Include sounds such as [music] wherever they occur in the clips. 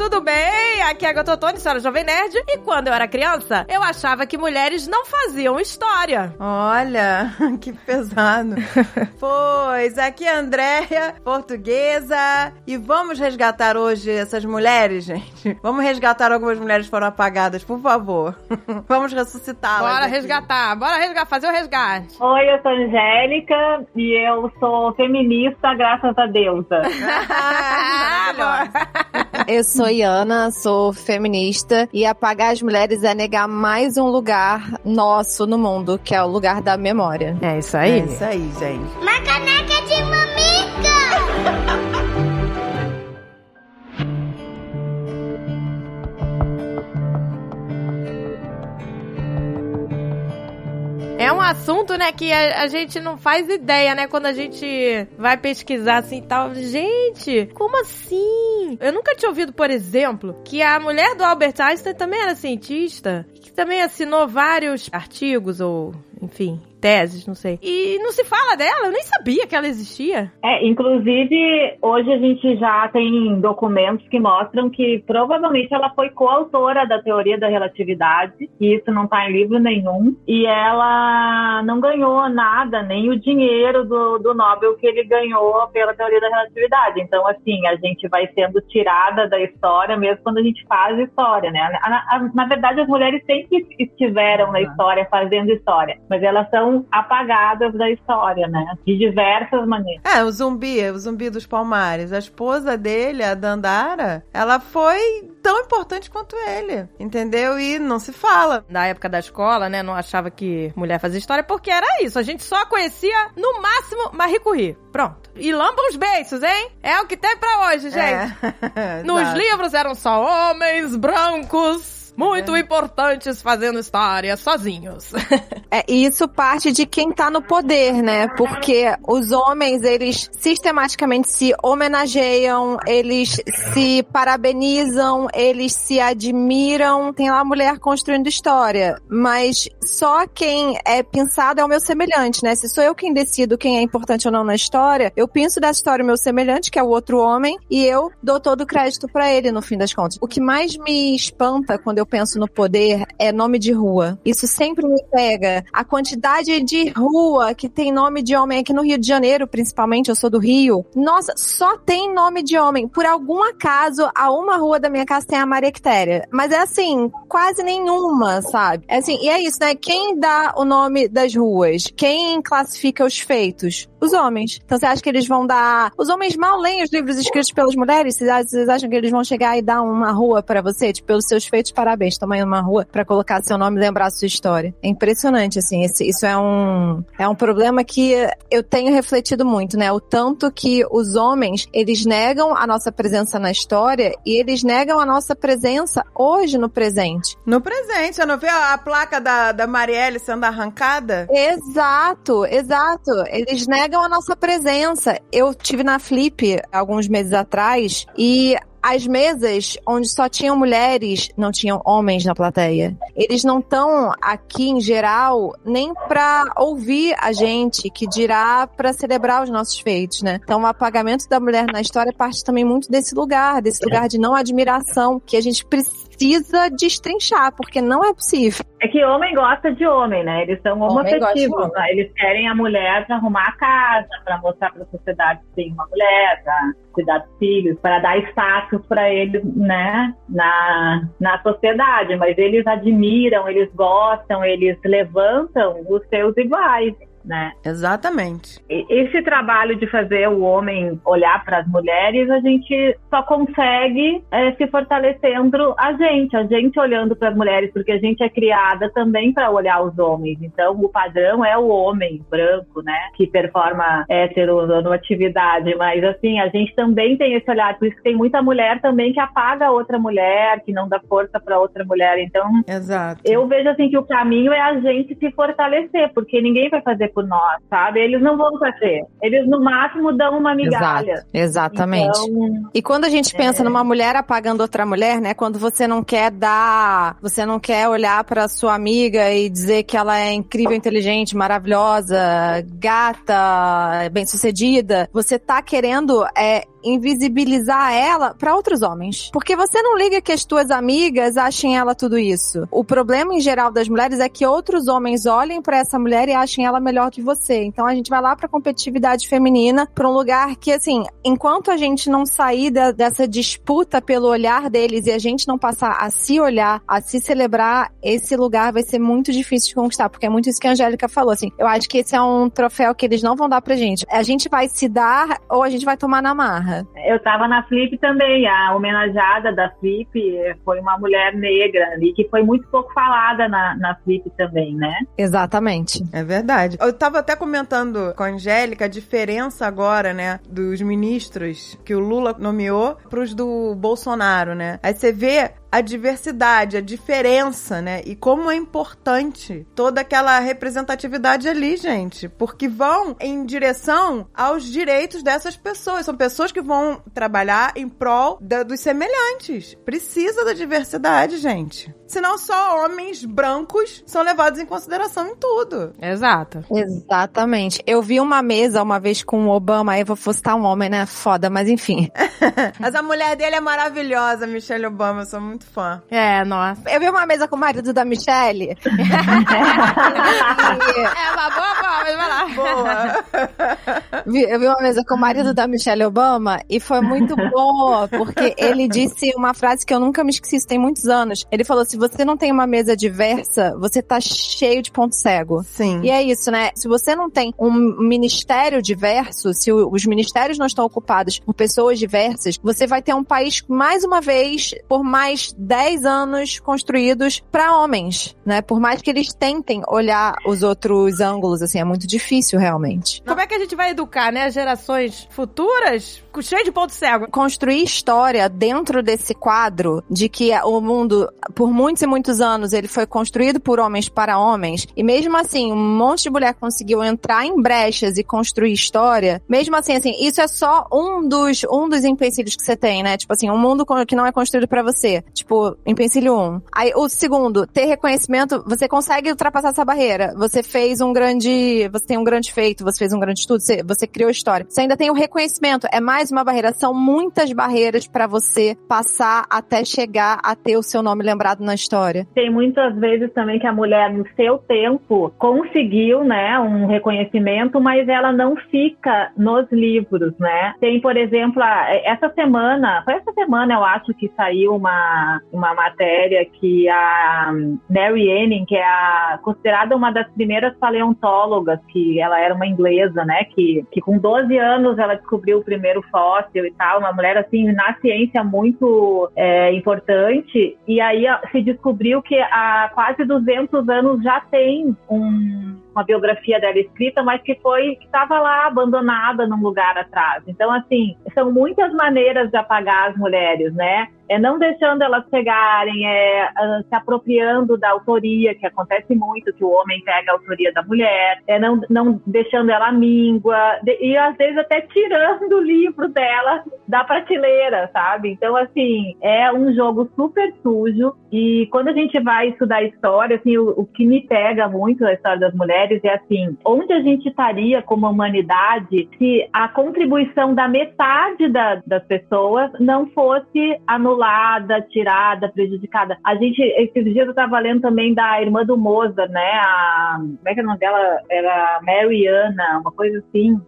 tudo bem? Aqui é a Gototone, senhora Jovem Nerd. E quando eu era criança, eu achava que mulheres não faziam história. Olha, [laughs] que pesado. [laughs] pois, aqui é a Andréia, portuguesa. E vamos resgatar hoje essas mulheres, gente. Vamos resgatar algumas mulheres que foram apagadas, por favor. [laughs] vamos ressuscitá-las. Bora aqui. resgatar, bora resgatar, fazer o resgate. Oi, eu sou Angélica e eu sou feminista, graças a deusa. Ah. Eu sou Iana, sou feminista e apagar as mulheres é negar mais um lugar nosso no mundo, que é o lugar da memória. É isso É aí. isso aí, gente. Uma É um assunto, né, que a, a gente não faz ideia, né? Quando a gente vai pesquisar assim e tal. Gente, como assim? Eu nunca tinha ouvido, por exemplo, que a mulher do Albert Einstein também era cientista. Que também assinou vários artigos ou, enfim, teses, não sei. E não se fala dela, eu nem sabia que ela existia. É, inclusive, hoje a gente já tem documentos que mostram que provavelmente ela foi coautora da teoria da relatividade, e isso não está em livro nenhum, e ela não ganhou nada, nem o dinheiro do, do Nobel que ele ganhou pela teoria da relatividade. Então, assim, a gente vai sendo tirada da história mesmo quando a gente faz história, né? A- a- na verdade, as mulheres sempre estiveram na história, fazendo história, mas elas são apagadas da história, né? De diversas maneiras. É, o zumbi, o zumbi dos palmares. A esposa dele, a Dandara, ela foi tão importante quanto ele, entendeu? E não se fala. Na época da escola, né, não achava que mulher fazia história, porque era isso. A gente só conhecia, no máximo, Marie Curie. Pronto. E lamba os beiços, hein? É o que tem pra hoje, gente. É. [laughs] Nos livros eram só homens brancos, muito importantes fazendo história sozinhos. [laughs] É, e isso parte de quem tá no poder, né? Porque os homens, eles sistematicamente se homenageiam, eles se parabenizam, eles se admiram. Tem lá a mulher construindo história. Mas só quem é pensado é o meu semelhante, né? Se sou eu quem decido quem é importante ou não na história, eu penso dessa história o meu semelhante, que é o outro homem, e eu dou todo o crédito pra ele, no fim das contas. O que mais me espanta quando eu penso no poder é nome de rua. Isso sempre me pega. A quantidade de rua que tem nome de homem aqui no Rio de Janeiro, principalmente, eu sou do Rio. Nossa, só tem nome de homem. Por algum acaso, a uma rua da minha casa tem a Maria Quitéria. Mas é assim, quase nenhuma, sabe? É assim, e é isso, né? Quem dá o nome das ruas? Quem classifica os feitos? Os homens. Então você acha que eles vão dar. Os homens mal leem os livros escritos pelas mulheres? Vocês acham- que eles vão chegar e dar uma rua pra você? Tipo, pelos seus feitos, parabéns. Toma aí uma rua pra colocar seu nome e lembrar a sua história. É impressionante, assim. esse- isso é um, é um problema que eu tenho refletido muito, né? O tanto que os homens, eles negam a nossa presença na história e eles negam a nossa presença hoje no presente. No presente, você não vê a, a placa da, da Marielle sendo arrancada? Exato, exato. Eles negam a nossa presença. Eu tive na Flip alguns meses atrás e as mesas onde só tinham mulheres, não tinham homens na plateia. Eles não estão aqui em geral nem pra ouvir a gente, que dirá pra celebrar os nossos feitos, né? Então o apagamento da mulher na história parte também muito desse lugar, desse lugar de não admiração que a gente precisa destrinchar, porque não é possível. É que homem gosta de homem, né? Eles são homoafetivos, né? Eles querem a mulher para arrumar a casa, para mostrar para a sociedade que tem uma mulher, para cuidar dos filhos, para dar status para eles, né? Na, na sociedade. Mas eles admiram, eles gostam, eles levantam os seus iguais. Né? Exatamente. Esse trabalho de fazer o homem olhar para as mulheres, a gente só consegue eh, se fortalecendo a gente, a gente olhando para as mulheres, porque a gente é criada também para olhar os homens. Então, o padrão é o homem branco, né, que performa heteronormatividade, mas assim, a gente também tem esse olhar, por isso que tem muita mulher também que apaga a outra mulher, que não dá força para outra mulher. Então, Exato. eu vejo assim que o caminho é a gente se fortalecer, porque ninguém vai fazer por nós, sabe? Eles não vão fazer. Eles, no máximo, dão uma migalha. Exato, exatamente. Então, E quando a gente pensa numa mulher apagando outra mulher, né? Quando você não quer dar, você não quer olhar pra sua amiga e dizer que ela é incrível, inteligente, maravilhosa, gata, bem-sucedida, você tá querendo é invisibilizar ela pra outros homens. Porque você não liga que as tuas amigas achem ela tudo isso. O problema em geral das mulheres é que outros homens olhem pra essa mulher e achem ela melhor que você. Então a gente vai lá pra competitividade feminina, pra um lugar que assim, enquanto a gente não sair da- dessa disputa pelo olhar deles e a gente não passar a se olhar, a se celebrar, esse lugar vai ser muito difícil de conquistar, porque é muito isso que a Angélica falou, assim. Eu acho que esse é um troféu que eles não vão dar pra gente. A gente vai se dar ou a gente vai tomar na marra. Eu tava na Flip também. A homenageada da Flip foi uma mulher negra ali, que foi muito pouco falada na, na Flip também, né? Exatamente. É verdade. Eu tava até comentando com a Angélica a diferença agora, né, dos ministros que o Lula nomeou pros do Bolsonaro, né? Aí você vê a diversidade, a diferença, né? E como é importante toda aquela representatividade ali, gente. Porque vão em direção aos direitos dessas pessoas. São pessoas que vão trabalhar em prol da- dos semelhantes. Precisa da diversidade, gente. Senão só homens brancos são levados em consideração em tudo. Exato. Exatamente. Eu vi uma mesa uma vez com o Obama, aí eu vou citar um homem, né? Foda, mas enfim. [laughs] Mas a mulher dele é maravilhosa, Michelle Obama. Eu sou muito fã. É, nossa. Eu vi uma mesa com o marido da Michelle. [laughs] É uma boa mas vai lá. Boa. Eu vi uma mesa com o marido da Michelle Obama e foi muito boa, porque ele disse uma frase que eu nunca me esqueci, isso tem muitos anos. Ele falou: se você não tem uma mesa diversa, você tá cheio de ponto cego. Sim. E é isso, né? Se você não tem um ministério diverso, se os ministérios não estão ocupados por pessoas diversas, você vai ter um país, mais uma vez, por mais 10 anos construídos para homens, né? Por mais que eles tentem olhar os outros ângulos, assim, é muito difícil realmente. Como é que a gente vai educar, né, as gerações futuras cheio de ponto cego? construir história dentro desse quadro de que o mundo, por muitos e muitos anos, ele foi construído por homens para homens, e mesmo assim, um monte de mulher conseguiu entrar em brechas e construir história, mesmo assim, assim, isso é só um dos, um dos empecilhos que você tem, né? Tipo assim, um mundo que não é construído para você. Tipo, empecilho um. Aí, o segundo, ter reconhecimento, você consegue ultrapassar essa barreira. Você fez um grande, você tem um grande feito, você fez um grande estudo, você, você criou história. Você ainda tem o reconhecimento, é mais uma barreira. São muitas barreiras para você passar até chegar a ter o seu nome lembrado na história. Tem muitas vezes também que a mulher, no seu tempo, conseguiu, né, um reconhecimento, mas ela não fica nos livros, né? Tem, por exemplo, essa semana, foi essa semana, eu acho que saiu uma, uma matéria que a Mary Anning, que é a, considerada uma das primeiras paleontólogas, que ela era uma inglesa, né, que, que com 12 anos ela descobriu o primeiro fóssil e tal, uma mulher, assim, na ciência muito é, importante, e aí se descobriu que há quase 200 anos já tem um- uma biografia dela escrita, mas que foi que estava lá abandonada num lugar atrás. Então, assim, são muitas maneiras de apagar as mulheres, né? É não deixando elas chegarem, é ah, se apropriando da autoria, que acontece muito, que o homem pega a autoria da mulher, é não, não deixando ela míngua, e às vezes até tirando [laughs] o livro dela da prateleira, sabe? Então, assim, é um jogo super sujo, e quando a gente vai estudar história, assim, o, o que me pega muito na história das mulheres é assim, onde a gente estaria como humanidade se a contribuição da metade da- das pessoas não fosse anulada, tirada, prejudicada. A gente, esses dias eu estava lendo também da irmã do Mozart, né? A, como é que é o nome dela? Era Mariana, uma coisa assim,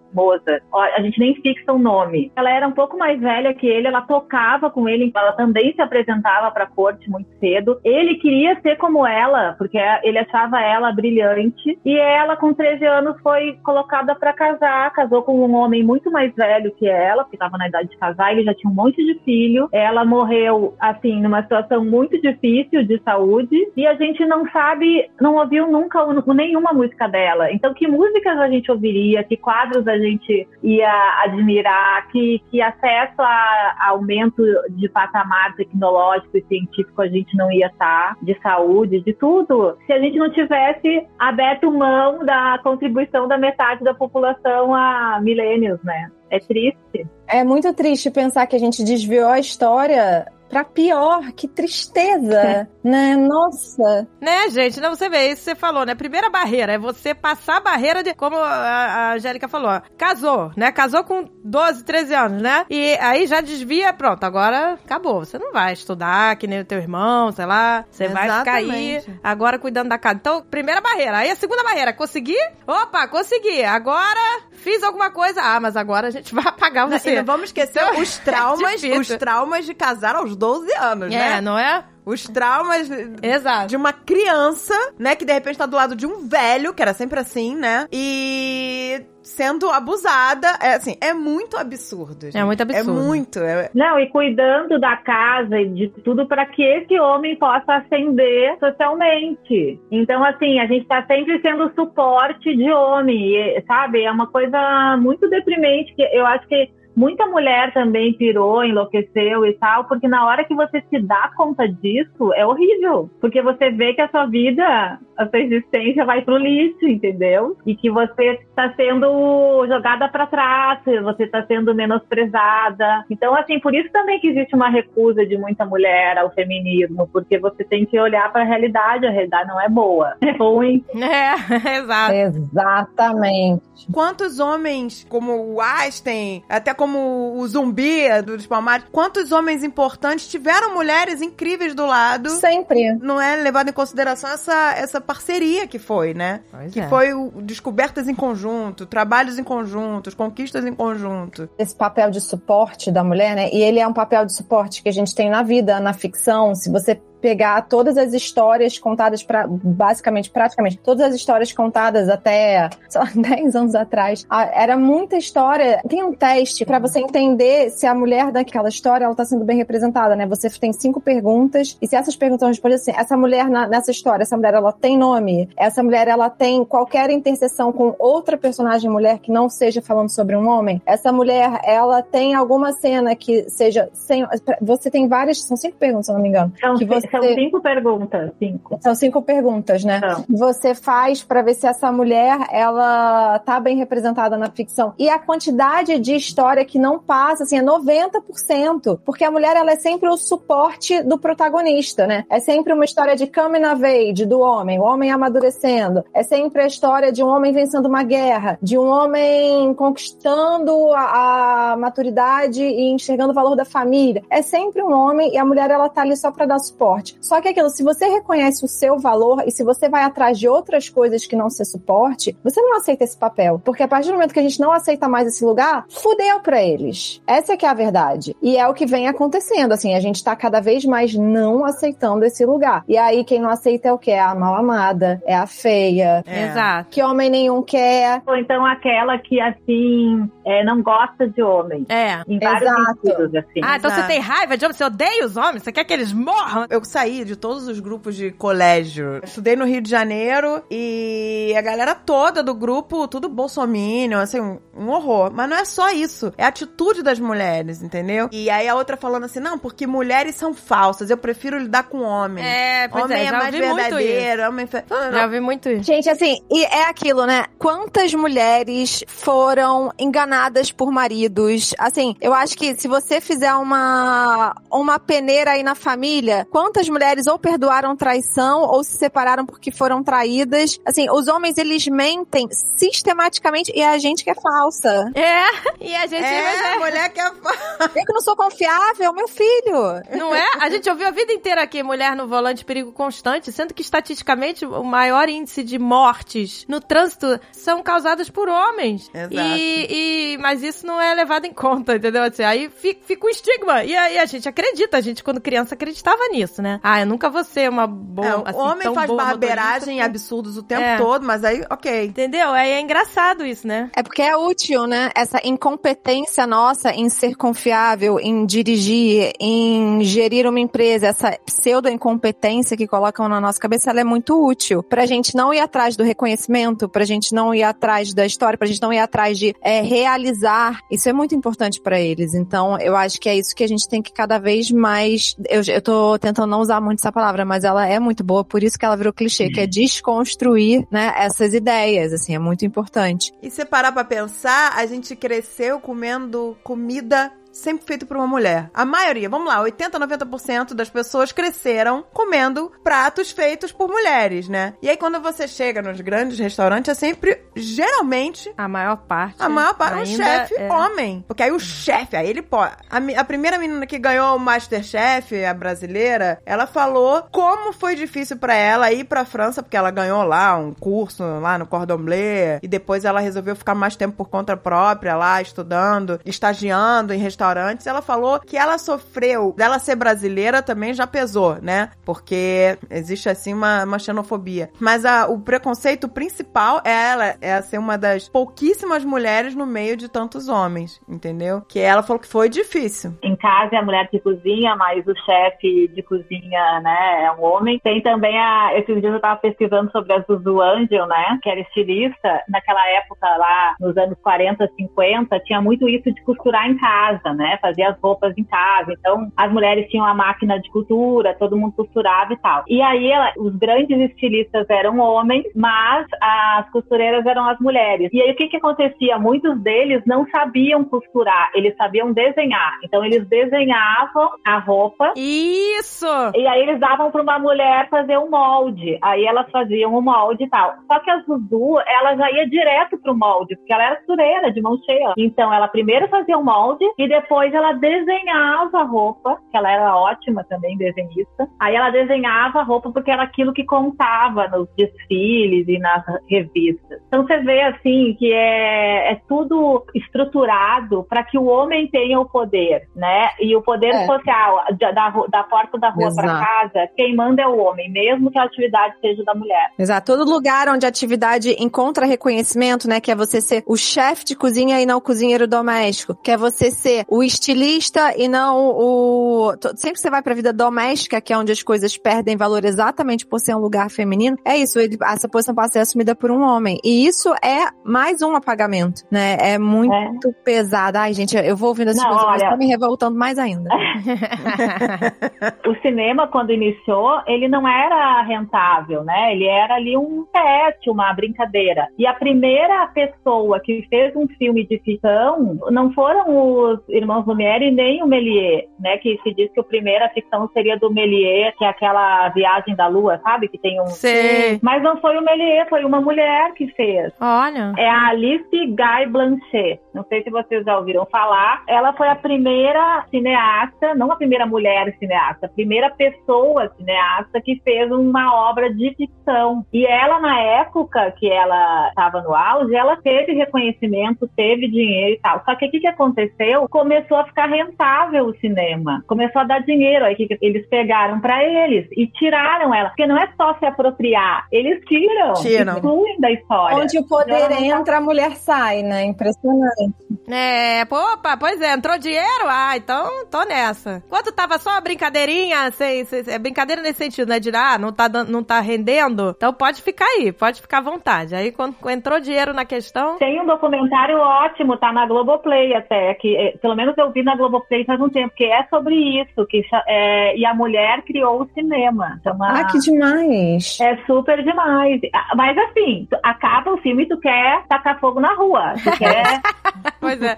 Ó, A gente nem fixa o nome. Ela era um pouco mais velha que ele, ela tocava com ele, ela também se apresentava para a corte muito cedo. Ele queria ser como ela, porque ele achava ela brilhante. E ela, com 13 anos, foi colocada para casar. Casou com um homem muito mais velho que ela, que estava na idade de casar. Ele já tinha um monte de filho. Ela morreu assim, numa situação muito difícil de saúde e a gente não sabe, não ouviu nunca nenhuma música dela. Então, que músicas a gente ouviria, que quadros a gente ia admirar, que, que acesso a, aumento de patamar tecnológico e científico a gente não ia estar, de saúde, de tudo, se a gente não tivesse aberto mão da contribuição da metade da população a milênios, né? É triste. É muito triste pensar que a gente desviou a história pra pior. Que tristeza, [laughs] né? Nossa. Né, gente? Não, você vê, isso você falou, né? Primeira barreira é você passar a barreira de, como a, a Angélica falou, ó, casou, né? Casou com 12, 13 anos, né? E aí já desvia, pronto, agora acabou. Você não vai estudar que nem o teu irmão, sei lá. Você vai ficar aí agora cuidando da casa. Então, primeira barreira. Aí a segunda barreira, consegui? Opa, consegui. Agora fiz alguma coisa. Ah, mas agora a gente [laughs] vai apagar você. Não, e não vamos esquecer então, os [laughs] traumas, é os traumas de casar aos 12 anos, é, né? É, não é? Os traumas Exato. de uma criança, né? Que de repente tá do lado de um velho, que era sempre assim, né? E sendo abusada. É assim, é muito absurdo. Gente. É muito absurdo. É muito. É... Não, e cuidando da casa e de tudo para que esse homem possa ascender socialmente. Então, assim, a gente tá sempre sendo suporte de homem, sabe? É uma coisa muito deprimente que eu acho que muita mulher também pirou, enlouqueceu e tal, porque na hora que você se dá conta disso, é horrível. Porque você vê que a sua vida, a sua existência vai pro lixo, entendeu? E que você está sendo jogada para trás, você está sendo menosprezada. Então, assim, por isso também que existe uma recusa de muita mulher ao feminismo, porque você tem que olhar para a realidade, a realidade não é boa, [laughs] é ruim. É, [laughs] exato. Exatamente. Quantos homens, como o Einstein, até como o zumbi dos Palmares, quantos homens importantes tiveram mulheres incríveis do lado? Sempre. Não é levado em consideração essa, essa parceria que foi, né? Pois que é. foi o, descobertas em conjunto, trabalhos em conjunto, conquistas em conjunto. Esse papel de suporte da mulher, né? E ele é um papel de suporte que a gente tem na vida, na ficção. Se você pegar todas as histórias contadas para basicamente, praticamente, todas as histórias contadas até, sei lá, [laughs] 10 anos atrás. Era muita história. Tem um teste para você entender se a mulher daquela história ela tá sendo bem representada, né? Você tem cinco perguntas e se essas perguntas respondem assim, essa mulher na, nessa história, essa mulher ela tem nome, essa mulher ela tem qualquer interseção com outra personagem mulher que não seja falando sobre um homem, essa mulher ela tem alguma cena que seja sem, você tem várias, são cinco perguntas, se eu não me engano, São que você são cinco perguntas, cinco. São cinco perguntas, né? Não. Você faz para ver se essa mulher ela tá bem representada na ficção. E a quantidade de história que não passa, assim, é 90%, porque a mulher ela é sempre o suporte do protagonista, né? É sempre uma história de coming of age do homem, o homem amadurecendo. É sempre a história de um homem vencendo uma guerra, de um homem conquistando a, a maturidade e enxergando o valor da família. É sempre um homem e a mulher ela tá ali só para dar suporte. Só que é aquilo, se você reconhece o seu valor e se você vai atrás de outras coisas que não ser suporte, você não aceita esse papel. Porque a partir do momento que a gente não aceita mais esse lugar, fudeu pra eles. Essa é que é a verdade. E é o que vem acontecendo, assim, a gente tá cada vez mais não aceitando esse lugar. E aí quem não aceita é o quê? É a mal amada, é a feia. É. Exato. Que homem nenhum quer. Ou então aquela que, assim, é, não gosta de homem. É. Em vários Exato. sentidos, assim. Ah, então Exato. você tem raiva de homem? Você odeia os homens? Você quer que eles morram? Eu saí de todos os grupos de colégio. Estudei no Rio de Janeiro e a galera toda do grupo, tudo bolsominion, assim, um, um horror. Mas não é só isso. É a atitude das mulheres, entendeu? E aí a outra falando assim, não, porque mulheres são falsas, eu prefiro lidar com homem. É, pois homem é, é, já mais verdadeiro, homem... Não, Já ouvi muito isso. Gente, assim, e é aquilo, né? Quantas mulheres foram enganadas por maridos? Assim, eu acho que se você fizer uma, uma peneira aí na família, quantas mulheres ou perdoaram traição ou se separaram porque foram traídas? Assim, os homens, eles mentem sistematicamente e é a gente que é falsa. É, e a gente... mas É, é- mulher que é... fa- Eu que não sou confiável, meu filho. Não é? A gente ouviu a vida inteira aqui, mulher no volante, perigo constante, sendo que estatisticamente o maior índice de mortes no trânsito são causadas por homens. Exato. E, e- mas isso não é levado em conta, entendeu? Assim, aí fi- fica o estigma. E aí a gente acredita, a gente quando criança acreditava nisso, isso, né? Ah, eu nunca vou ser uma boa. É, o assim, homem tão faz boa barbeiragem e motorista. absurdos o tempo É. todo, mas aí, ok. Entendeu? Aí é engraçado isso, né? É porque é útil, né? Essa incompetência nossa em ser confiável, em dirigir, em gerir uma empresa, essa pseudo-incompetência que colocam na nossa cabeça, ela é muito útil pra gente não ir atrás do reconhecimento, pra gente não ir atrás da história, pra gente não ir atrás de é, realizar. Isso é muito importante pra eles. Então, eu acho que é isso que a gente tem que cada vez mais. Eu, eu tô tentando não usar muito essa palavra, mas ela é muito boa, por isso que ela virou clichê, que é desconstruir, né, essas ideias, assim, é muito importante. E se parar pra pensar, a gente cresceu comendo comida sempre feita por uma mulher. A maioria, vamos lá, 80, 90% das pessoas cresceram comendo pratos feitos por mulheres, né? E aí quando você chega nos grandes restaurantes, é sempre, geralmente, A maior parte. a maior parte é um chefe é- homem. Porque aí o chefe, aí ele pode. A, a primeira menina que ganhou o Masterchef, a brasileira, ela falou como foi difícil pra ela ir pra França, porque ela ganhou lá um curso lá no Cordon Bleu. E depois ela resolveu ficar mais tempo por conta própria lá, estudando, estagiando em restaurantes. Ela falou que ela sofreu, dela ser brasileira também já pesou, né? Porque existe assim uma, uma xenofobia. Mas a- o preconceito principal é ela, é ser uma das pouquíssimas mulheres no meio de tantos homens, entendeu? Que ela falou que foi difícil. Em casa é a mulher que cozinha, mas o chefe de cozinha, né, é um homem. Tem também a. Esses dias eu tava pesquisando sobre a Zuzu Angel, né, que era estilista. Naquela época lá, nos anos 40, 50, tinha muito isso de costurar em casa, né, fazer as roupas em casa. Então, as mulheres tinham a máquina de costura, todo mundo costurava e tal. E aí, ela- os grandes estilistas eram homens, mas as costureiras eram as mulheres. E aí, o que que acontecia? Muitos deles não sabiam costurar, eles sabiam desenhar. Então, eles desenhavam a roupa Isso! e aí eles davam para uma mulher fazer um molde. Aí elas faziam o molde e tal. Só que a Zuzu, ela já ia direto pro molde, porque ela era costureira de mão cheia. Então ela primeiro fazia o molde e depois ela desenhava a roupa, que ela era ótima também desenhista. Aí ela desenhava a roupa porque era aquilo que contava nos desfiles e nas revistas. Então você vê assim que é, é tudo estruturado para que o homem tenha o poder, né? E o poder É. social da, da, da porta da rua para casa, quem manda é o homem, mesmo que a atividade seja da mulher. Exato. Todo lugar onde a atividade encontra reconhecimento, né? Que é você ser o chefe de cozinha e não o cozinheiro doméstico. Que é você ser o estilista e não o. Sempre que você vai pra vida doméstica, que é onde as coisas perdem valor exatamente por ser um lugar feminino, é isso. ele- essa posição passa a ser assumida por um homem. E isso é mais um apagamento, né? É muito pesado. Ai, gente, eu vou ouvindo essas coisas, olha- tá me revoltando mais ainda. [laughs] o cinema, quando iniciou, ele não era rentável, né? Ele era ali um teste, uma brincadeira. E a primeira pessoa que fez um filme de ficção não foram os irmãos Lumière e nem o Méliès, né? Que se diz que a primeira ficção seria do Méliès, que é aquela viagem da lua, sabe? Que tem um... Sei. Mas não foi o Méliès, foi uma mulher que fez. Olha. É a Alice Guy Blanchet. Não sei se vocês já ouviram falar. Ela foi a primeira cineasta, não a primeira mulher cineasta, a primeira pessoa cineasta que fez uma obra de ficção. E ela, na época que ela estava no auge, ela teve reconhecimento, teve dinheiro e tal. Só que o que, que aconteceu? Começou a ficar rentável o cinema. Começou a dar dinheiro. Aí o que eles pegaram para eles e tiraram ela. Porque não é só se apropriar, eles tiram, Tiram. excluem da história. Onde o poder tá- entra, a mulher sai, né? Impressionante. É, pô, opa, pois é, entrou dinheiro? Ah, então tô nessa. Quando tava só uma brincadeirinha, sem, sem- é brincadeira nesse sentido, né? De ah, não tá, não tá rendendo, então pode ficar aí, pode ficar à vontade. Aí quando entrou dinheiro na questão. Tem um documentário ótimo, tá na Globoplay até, que eh, pelo menos eu vi na Globoplay faz um tempo, que é sobre isso, que é, e a mulher criou o cinema. Então, a- Ah, que demais. é super demais. Ah, Mas assim, acaba o filme e tu quer tacar fogo na rua. Tu [laughs] quer, [laughs] Pois é.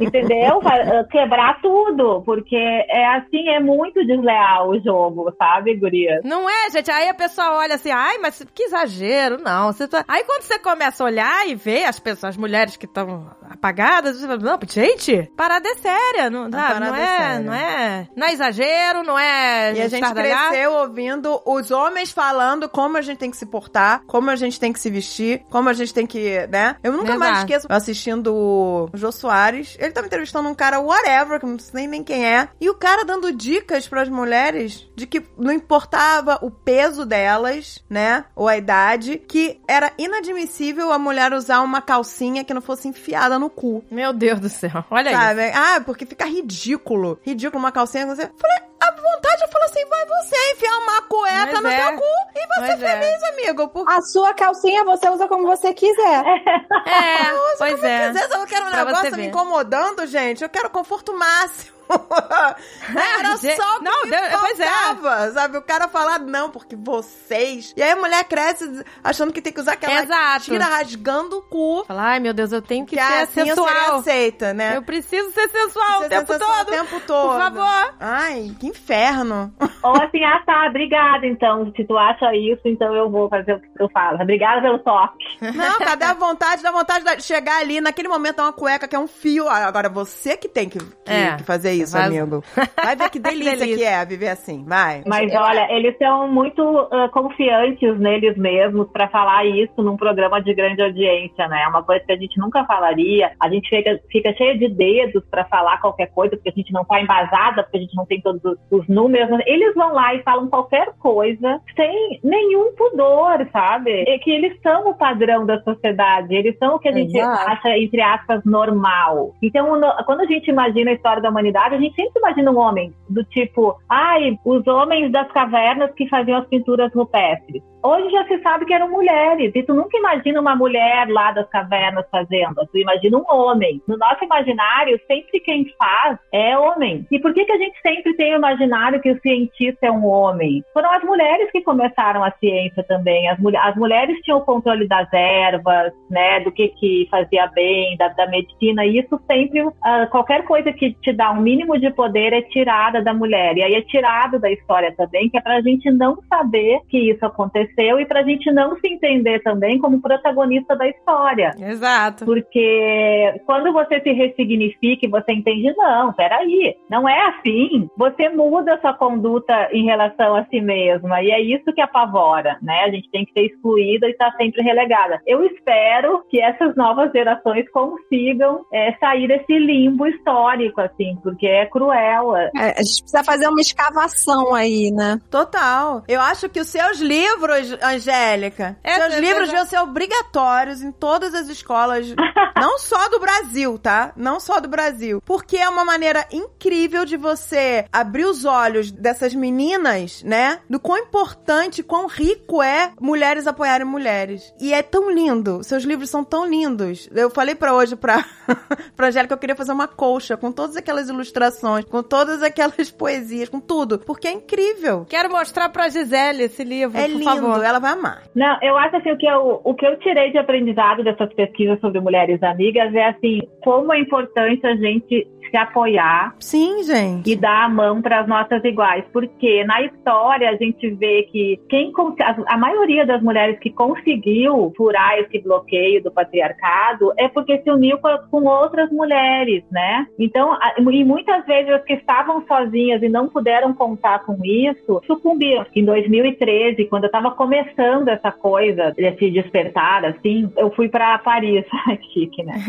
entendeu? Ah, Quebrar tudo. Porque é assim, é muito desleal o jogo, sabe, guria? Não é, gente? Aí a pessoa olha assim, ai, mas que exagero, não. Você tá... Aí quando você começa a olhar e ver as pessoas, as mulheres que estão apagadas, você fala, não, gente, parada é séria, não, parada não é é, séria. não é, não é exagero, não é E a gente cresceu ouvindo os homens falando como a gente tem que se portar, como a gente tem que se vestir, como a gente tem que, né? Eu nunca mais Exato. esqueço assistindo o Jô Soares. Ele tava entrevistando um cara whatever, que não sei nem quem é. E o cara dando dicas pras mulheres de que não importava o peso delas, né? Ou a idade, que era inadmissível a mulher usar uma calcinha que não fosse enfiada no cu. Meu Deus do céu. Olha Sabe? isso. Ah, porque fica ridículo. Ridículo uma calcinha. Você... Falei, a vontade eu falo assim, vai você enfiar uma cueca Mas no é. teu cu e vai Mas é. feliz, amigo. Porque A sua calcinha você usa como você quiser. É, usa pois como é. quiser, se eu não quero um Pra negócio você me incomodando, gente. Eu quero conforto máximo. [laughs] Era Gente, só o que não, me deu- pois é. faltava, sabe? O cara falar não, porque vocês... E aí a mulher cresce achando que tem que usar aquela Exato. tira rasgando o cu. Falar, ai meu Deus, eu tenho que, Que ser assim eu sensual. aceita, né? Eu preciso ser sensual o tempo sensação todo. O tempo todo. Por favor. Ai, que inferno. Ou assim, ah tá, obrigada então. Se tu acha isso, então eu vou fazer o que tu fala. Obrigada pelo toque. Não, cadê a vontade? Dá vontade de chegar ali, naquele momento, dar uma cueca que é um fio. Ah, Agora, você que tem que, que- É. que fazer isso, Vai- amigo. Vai ver que [laughs] delícia, delícia. que é viver assim. Vai. Mas olha, eles são muito ah, confiantes neles mesmos pra falar isso num programa de grande audiência, né? É uma coisa que a gente nunca falaria. A gente fica, fica cheia de dedos pra falar qualquer coisa, porque a gente não tá embasada, porque a gente não tem todos os, os números. Eles vão lá e falam qualquer coisa sem nenhum pudor, sabe? É que eles são o padrão da sociedade, eles são o que a gente Exato. acha, entre aspas, normal. Então, no- quando a gente imagina a história da humanidade, a gente sempre imagina um homem do tipo, ai, os homens das cavernas que faziam as pinturas rupestres. Hoje já se sabe que eram mulheres, e tu nunca imagina uma mulher lá das cavernas fazendo, tu imagina um homem. No nosso imaginário, sempre quem faz é homem. E por que, que a gente sempre tem o imaginário que o cientista é um homem? Foram as mulheres que começaram a ciência também. As, mulher- as mulheres tinham o controle das ervas, né, do que, que fazia bem, da, da medicina, e isso sempre, ah, qualquer coisa que te dá um mínimo de poder é tirada da mulher. E aí é tirado da história também, que é pra gente não saber que isso aconteceu e pra gente não se entender também como protagonista da história. Exato. Porque quando você se ressignifica e você entende, não, peraí, não é assim. Você muda a sua conduta em relação a si mesma. E é isso que apavora, né? A gente tem que ser excluída e estar sempre relegada. Eu espero que essas novas gerações consigam é, sair desse limbo histórico, assim, porque é cruel. É, a gente precisa fazer uma escavação aí, né? Total. Eu acho que os seus livros, Angélica, É, seus é livros deviam ser obrigatórios em todas as escolas, [laughs] não só do Brasil, tá? Não só do Brasil. Porque é uma maneira incrível de você abrir os olhos dessas meninas, né? Do quão importante, quão rico é mulheres apoiarem mulheres. E é tão lindo. Seus livros são tão lindos. Eu falei pra hoje pra, [laughs] pra Angélica que eu queria fazer uma colcha com todas aquelas ilustrações, com todas aquelas [laughs] poesias, com tudo. Porque é incrível. Quero mostrar pra Gisele esse livro, É por lindo, favor. Ela vai amar. Não, eu acho assim, o que eu, o que eu tirei de aprendizado dessas pesquisas sobre mulheres amigas é assim, como é importante a gente se apoiar Sim, gente. e dar a mão para as nossas iguais, porque na história a gente vê que quem a, maioria das mulheres que conseguiu furar esse bloqueio do patriarcado é porque se uniu com, outras mulheres, né? Então, e muitas vezes as que estavam sozinhas e não puderam contar com isso sucumbiram. Em 2013, quando eu estava começando essa coisa, esse despertar, assim, eu fui para Paris, [laughs] chique, né? [laughs]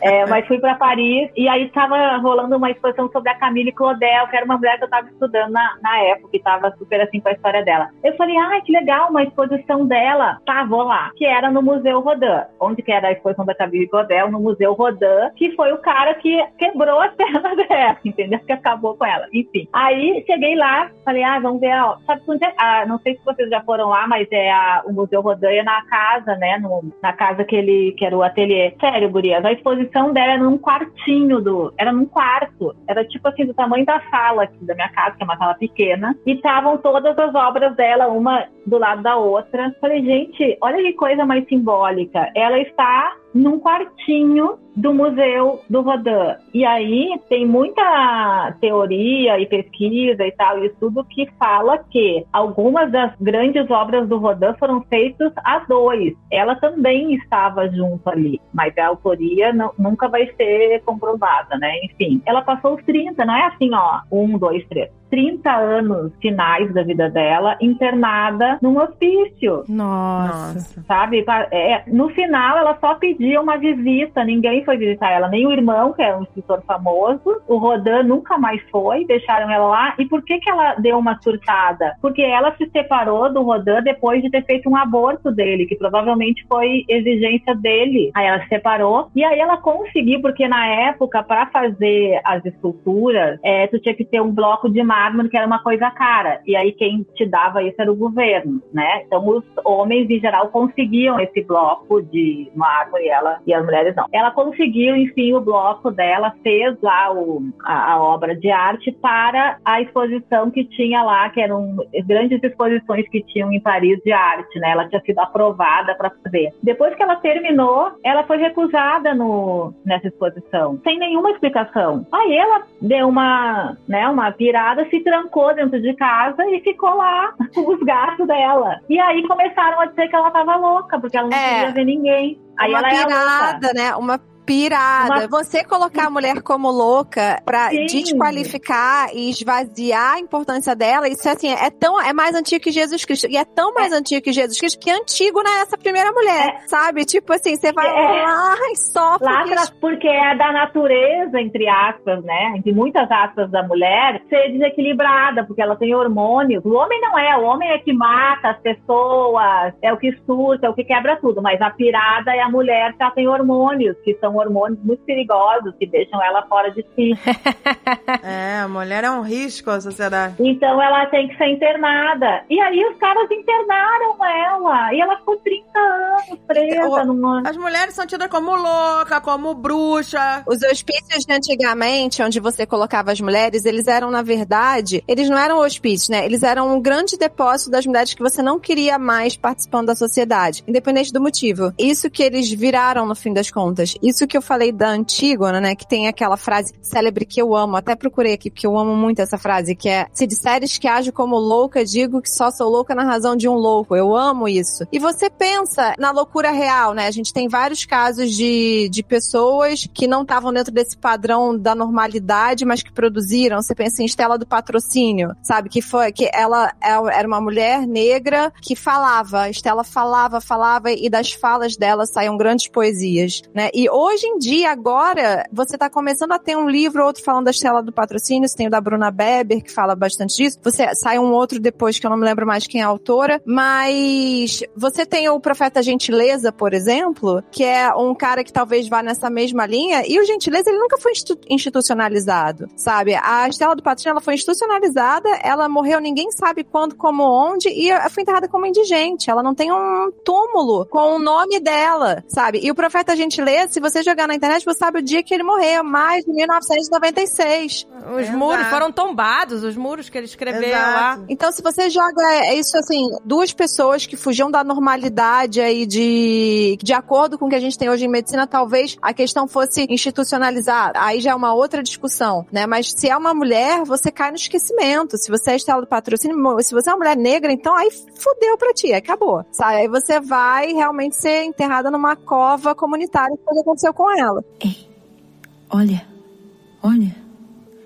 É, mas fui pra Paris e aí tava rolando uma exposição sobre a Camille Claudel, que era uma mulher que eu tava estudando na, na época e tava super assim com a história dela. Eu falei, ai, que legal, uma exposição dela. Tá, vou lá. Que era no Museu Rodin. Onde que era a exposição da Camille Claudel? No Museu Rodin, que foi o cara que quebrou as [laughs] pernas dela, entendeu? Que acabou com ela. Enfim. Aí cheguei lá, falei, ah, vamos ver, ó, sabe onde é? Ah, não sei se vocês já foram lá, mas é a, o Museu Rodin é na casa, né? No, na casa que ele, que era o ateliê. Sério, gurias, a exposição dela era num quartinho do. Era num quarto. Era tipo assim, do tamanho da sala aqui da minha casa, que é uma sala pequena. E estavam todas as obras dela, uma do lado da outra. Falei, gente, olha que coisa mais simbólica. Ela está num quartinho do Museu do Rodin. E aí tem muita teoria e pesquisa e tal, e estudo que fala que algumas das grandes obras do Rodin foram feitas a dois. Ela também estava junto ali, mas a autoria não- nunca vai ser comprovada, né? Enfim, ela passou os 30, não é assim, ó, um, dois, três. 30 anos finais da vida dela internada num hospício. Nossa. Sabe? É, no final, ela só pedia uma visita, ninguém foi visitar ela, nem o irmão, que é um escritor famoso, o Rodan nunca mais foi, deixaram ela lá. E por que, que ela deu uma surtada? Porque ela se separou do Rodan depois de ter feito um aborto dele, que provavelmente foi exigência dele. Aí ela se separou e aí ela conseguiu, porque na época, para fazer as esculturas, é, tu tinha que ter um bloco de mármore que era uma coisa cara. E aí quem te dava isso era o governo, né? Então os homens em geral conseguiam esse bloco de mármore ela e as mulheres não. Ela conseguiu, enfim, o bloco dela, fez lá o, a, a obra de arte para a exposição que tinha lá, que eram grandes exposições que tinham em Paris de arte, né? Ela tinha sido aprovada para fazer. Depois que ela terminou, ela foi recusada no, nessa exposição, sem nenhuma explicação. Aí ela deu uma, né, uma virada, se trancou dentro de casa e ficou lá com os gatos dela. E aí começaram a dizer que ela tava louca, porque ela não É. queria ver ninguém. Aí uma ela é pirada, né? Uma pirada. Você colocar a mulher como louca pra Sim. desqualificar e esvaziar a importância dela, isso assim, é tão é mais antigo que Jesus Cristo. E é tão mais antigo que Jesus Cristo que é antigo nessa primeira mulher, sabe? Tipo assim, você vai É. lá e sofre. Lá atrás, porque é da natureza, entre aspas, né? Entre muitas aspas da mulher, ser desequilibrada, porque ela tem hormônios. O homem não é, o homem é que mata as pessoas, é o que surta, é o que quebra tudo. Mas a pirada é a mulher que ela tem hormônios, que são hormônios muito perigosos, que deixam ela fora de si. [laughs] É, a mulher é um risco à sociedade. Então ela tem que ser internada. E aí os caras internaram ela. E ela ficou 30 anos presa O- numa. As mulheres são tidas como louca, como bruxa. Os hospícios de antigamente, onde você colocava as mulheres, eles eram, na verdade, eles não eram hospícios, né? Eles eram um grande depósito das mulheres que você não queria mais participando da sociedade, independente do motivo. Isso que eles viraram no fim das contas. Isso que eu falei da Antígona, né? Que tem aquela frase célebre que eu amo, até procurei aqui, porque eu amo muito essa frase, que é: Se disseres que ajo como louca, digo que só sou louca na razão de um louco. Eu amo isso. E você pensa na loucura real, né? A gente tem vários casos de, de pessoas que não estavam dentro desse padrão da normalidade, mas que produziram. Você pensa em Estela do Patrocínio, sabe? Que foi que ela é- era uma mulher negra que falava. Estela falava, falava, e das falas dela saíam grandes poesias, né? E hoje em dia, agora, você tá começando a ter um livro, outro falando da Estela do Patrocínio, tem o da Bruna Beber, que fala bastante disso. Você sai um outro depois, que eu não me lembro mais quem é a autora, mas você tem o Profeta Gentileza, por exemplo, que é um cara que talvez vá nessa mesma linha, e o Gentileza, ele nunca foi institu- institucionalizado, sabe? A Estela do Patrocínio, ela foi institucionalizada, ela morreu ninguém sabe quando, como, onde, e foi enterrada como indigente. Ela não tem um túmulo com o nome dela, sabe? E o Profeta Gentileza, se você jogar na internet, você sabe o dia que ele morreu, mais de 1996. Os Exato. muros foram tombados, os muros que ele escreveu Exato. lá. Então, se você joga é isso assim, duas pessoas que fugiam da normalidade aí de, de acordo com o que a gente tem hoje em medicina, talvez a questão fosse institucionalizada. Aí já é uma outra discussão, né? Mas se é uma mulher, você cai no esquecimento. Se você é estela do patrocínio, se você é uma mulher negra, então aí fudeu pra ti, acabou. Sabe? Aí você vai realmente ser enterrada numa cova comunitária, que que aconteceu com ela. Olha, olha,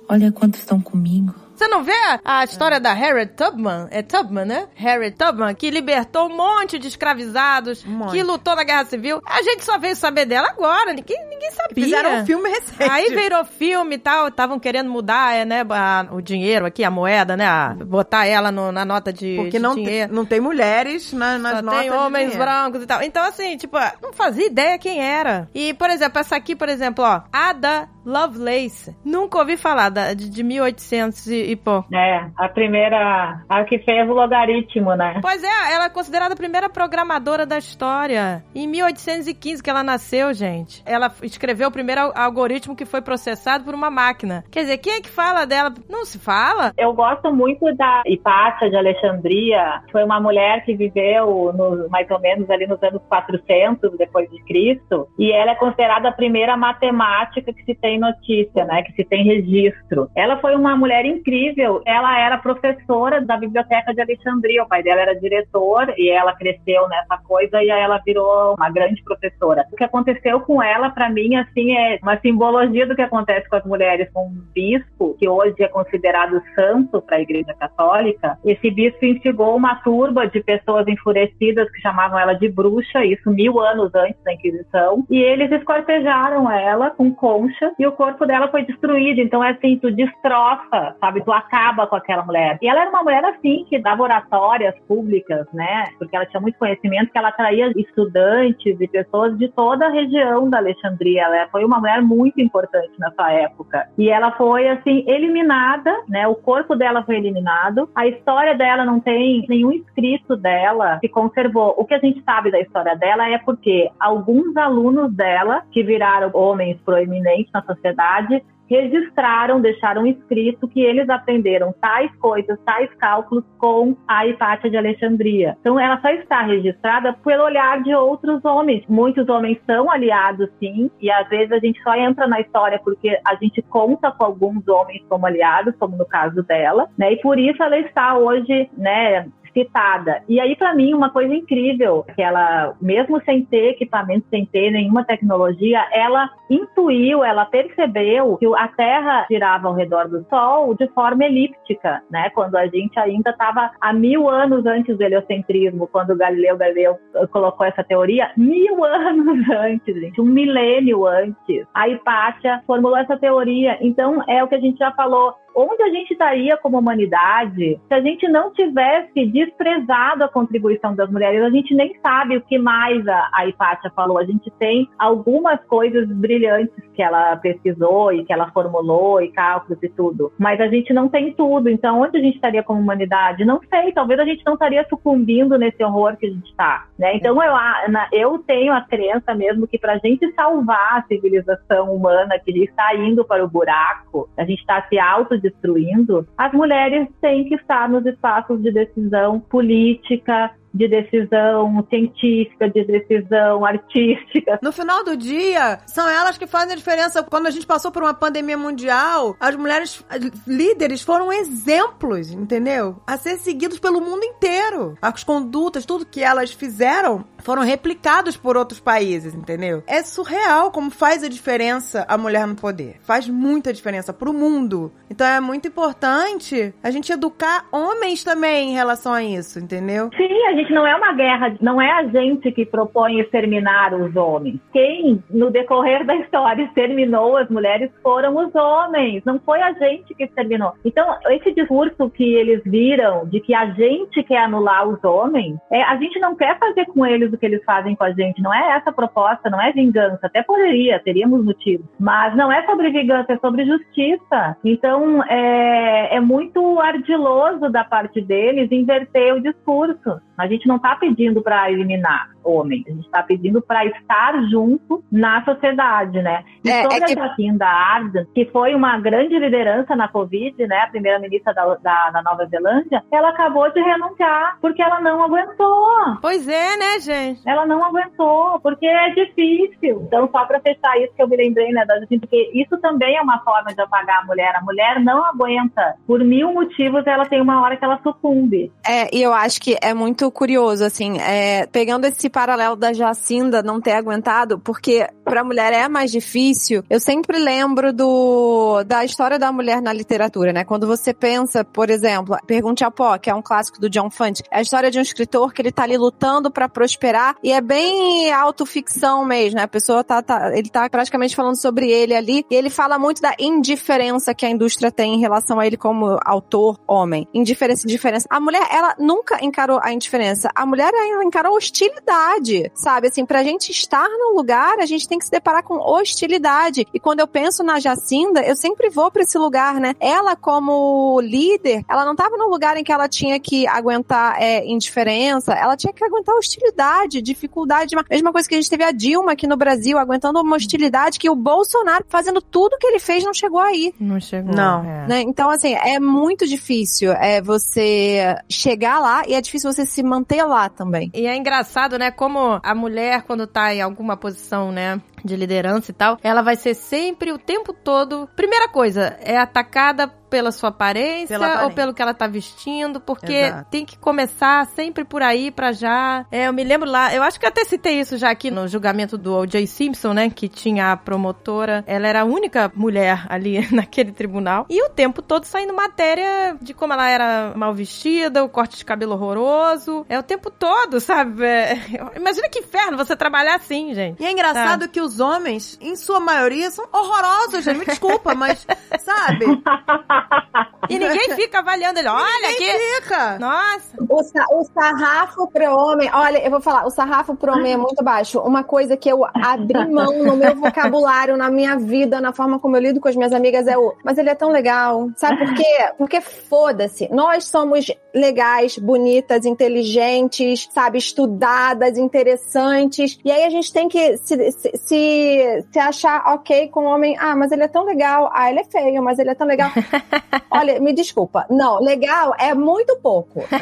olha quantos estão comigo. Você não vê a história da Harriet Tubman? É Tubman, né? Harriet Tubman, que libertou um monte de escravizados, Um monte. que lutou na Guerra Civil. A gente só veio saber dela agora, ninguém, ninguém sabia. Fizeram um filme recente. Aí virou filme e tal, estavam querendo mudar, é, né, a- o dinheiro aqui, a moeda, né, a- botar ela no- na nota de, Porque de não, tem, dinheiro. não tem mulheres na, nas Só notas tem homens brancos e tal. Então, assim, tipo, não fazia ideia quem era. E, por exemplo, essa aqui, por exemplo, ó, Ada Lovelace. Nunca ouvi falar da, de, de 1800 e, e pouco. É, a primeira. A que fez o logaritmo, né? Pois é, ela é considerada a primeira programadora da história. Em 1815 que ela nasceu, gente. Ela escreveu o primeiro al- algoritmo que foi processado por uma máquina. Quer dizer, quem é que fala dela? Não se fala? Eu gosto muito da Hipátia de Alexandria. Foi uma mulher que viveu no- mais ou menos ali nos anos 400 depois de Cristo. E ela é considerada a primeira matemática que se tem tem notícia, né? Que se tem registro. Ela foi uma mulher incrível. Ela era professora da Biblioteca de Alexandria. O pai dela era diretor e ela cresceu nessa coisa e aí ela virou uma grande professora. O que aconteceu com ela, para mim, assim, é uma simbologia do que acontece com as mulheres. Com um bispo, que hoje é considerado santo para a Igreja Católica, esse bispo instigou uma turba de pessoas enfurecidas que chamavam ela de bruxa, isso mil anos antes da Inquisição, e eles escortejaram ela com concha e o corpo dela foi destruído. Então é assim, tu destroça, sabe? Tu acaba com aquela mulher. E ela era uma mulher assim, que dava oratórias públicas, né? Porque ela tinha muito conhecimento, que ela atraía estudantes e pessoas de toda a região da Alexandria. Ela foi uma mulher muito importante nessa época. E ela foi, assim, eliminada, né? O corpo dela foi eliminado. A história dela não tem nenhum escrito dela que conservou. O que a gente sabe da história dela é porque alguns alunos dela, que viraram homens proeminentes na sociedade, registraram, deixaram escrito que eles aprenderam tais coisas, tais cálculos com a Hipátia de Alexandria. Então, ela só está registrada pelo olhar de outros homens. Muitos homens são aliados, sim, e às vezes a gente só entra na história porque a gente conta com alguns homens como aliados, como no caso dela, né? E por isso ela está hoje, né, citada. E aí, para mim, uma coisa incrível, que ela, mesmo sem ter equipamento, sem ter nenhuma tecnologia, ela intuiu, ela percebeu que a Terra girava ao redor do Sol de forma elíptica, né? Quando a gente ainda estava há mil anos antes do heliocentrismo, quando Galileu Galileu colocou essa teoria, mil [laughs] anos antes, gente, um milênio antes. A Hipátia formulou essa teoria. Então, é o que a gente já falou, onde a gente estaria como humanidade se a gente não tivesse desprezado a contribuição das mulheres? A gente nem sabe o que mais a, a Hipátia falou. A gente tem algumas coisas brilhantes que ela pesquisou e que ela formulou e cálculos e tudo, mas a gente não tem tudo. Então, onde a gente estaria como humanidade? Não sei. Talvez a gente não estaria sucumbindo nesse horror que a gente está. Né? Então, eu, eu tenho a crença mesmo que para a gente salvar a civilização humana que está indo para o buraco, a gente está se auto destruindo, as mulheres têm que estar nos espaços de decisão política, de decisão científica, de decisão artística. No final do dia, são elas que fazem a diferença. Quando a gente passou por uma pandemia mundial, as mulheres líderes foram exemplos, entendeu? A ser seguidos pelo mundo inteiro. As condutas, tudo que elas fizeram foram replicados por outros países, entendeu? É surreal como faz a diferença a mulher no poder. Faz muita diferença pro mundo. Então é muito importante a gente educar homens também em relação a isso, entendeu? Sim, a gente não é uma guerra, não é a gente que propõe exterminar os homens. Quem, no decorrer da história, exterminou as mulheres foram os homens, não foi a gente que exterminou. Então, esse discurso que eles viram de que a gente quer anular os homens, é, a gente não quer fazer com eles o que eles fazem com a gente. Não é essa a proposta, não é vingança. Até poderia, teríamos motivos. Mas não é sobre vingança, é sobre justiça. Então, é, é muito ardiloso da parte deles inverter o discurso. A gente não está pedindo para eliminar homens, a gente está pedindo para estar junto na sociedade, né? E é, sobre é que... a Jacinda Ardern, que foi uma grande liderança na Covid, né? A primeira-ministra da, da, da, Nova Zelândia, ela acabou de renunciar porque ela não aguentou. Pois é, né, gente? Ela não aguentou, porque é difícil. Então, só para fechar isso que eu me lembrei, né, da Jacinda, porque isso também é uma forma de apagar a mulher. A mulher não aguenta. Por mil motivos, ela tem uma hora que ela sucumbe. É, e eu acho que é muito curioso, assim, é, pegando esse paralelo da Jacinda não ter aguentado, porque pra mulher é mais difícil. Eu sempre lembro do da história da mulher na literatura, né? Quando você pensa, por exemplo, Pergunte a Pó, que é um clássico do John Fante, é a história de um escritor que ele tá ali lutando para prosperar e é bem autoficção mesmo, né? A pessoa tá, tá, ele tá praticamente falando sobre ele ali e ele fala muito da indiferença que a indústria tem em relação a ele como autor homem. Indiferença, indiferença. A mulher, ela nunca encarou a indiferença. A mulher ela encarou hostilidade, sabe? Assim, pra gente estar no lugar, a gente tem que se deparar com hostilidade. E quando eu penso na Jacinda, eu sempre vou para esse lugar, né? Ela, como líder, ela não estava no lugar em que ela tinha que aguentar é, indiferença, ela tinha que aguentar hostilidade, dificuldade. A mesma coisa que a gente teve a Dilma aqui no Brasil, aguentando uma hostilidade que o Bolsonaro, fazendo tudo que ele fez, não chegou aí. Não chegou. Não. É. Né? Então, assim, é muito difícil é você chegar lá e é difícil você se manter lá também. E é engraçado, né, como a mulher, quando tá em alguma posição, né, de liderança e tal, ela vai ser sempre o tempo todo. Primeira coisa, é atacada pela sua aparência, Pela aparência. ou pelo que ela tá vestindo, porque Exato. tem que começar sempre por aí pra já. É, eu me lembro lá, eu acho que eu até citei isso já aqui no julgamento do O.J. Simpson, né, que tinha a promotora, ela era a única mulher ali [laughs] naquele tribunal, e o tempo todo saindo matéria de como ela era mal vestida, o corte de cabelo horroroso, é o tempo todo, sabe? É, [laughs] imagina que inferno você trabalhar assim, gente. E é engraçado que os homens, em sua maioria, são horrorosos, gente. Me desculpa, mas, sabe? E ninguém fica avaliando ele. Olha aqui. fica. Nossa. O, sa- o sarrafo pro homem, olha, eu vou falar, o sarrafo pro homem é muito baixo. Uma coisa que eu abri mão no meu vocabulário, na minha vida, na forma como eu lido com as minhas amigas é o, mas ele é tão legal. Sabe por quê? Porque foda-se. Nós somos legais, bonitas, inteligentes, sabe, estudadas, interessantes. E aí a gente tem que se, se, se, se achar ok com o homem. Ah, mas ele é tão legal. Ah, ele é feio, mas ele é tão legal. [laughs] Olha, me desculpa. Não, legal é muito pouco. [laughs]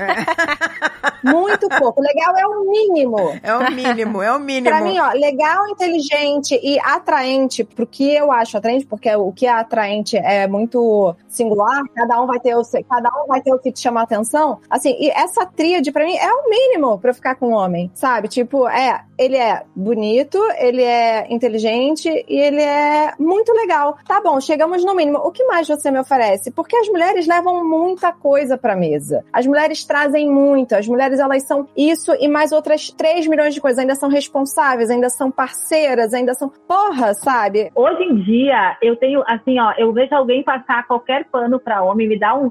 Muito pouco. Legal é o mínimo. É o mínimo, é o mínimo. Pra mim, ó, legal, inteligente e atraente, pro que eu acho atraente, porque o que é atraente é muito singular, cada um vai ter o, cada um vai ter o que te chama a atenção. Assim, e essa tríade pra mim é o mínimo pra eu ficar com um homem, sabe? Tipo, é, ele é bonito, ele é inteligente e ele é muito legal. Tá bom, chegamos no mínimo. O que mais você me oferece? Porque as mulheres levam muita coisa pra mesa. As mulheres trazem muito. As mulheres, elas são isso e mais outras 3 milhões de coisas. Ainda são responsáveis, ainda são parceiras, ainda são. Porra, sabe? Hoje em dia, eu tenho, assim, ó, eu vejo alguém passar qualquer pano pra homem, me dá um,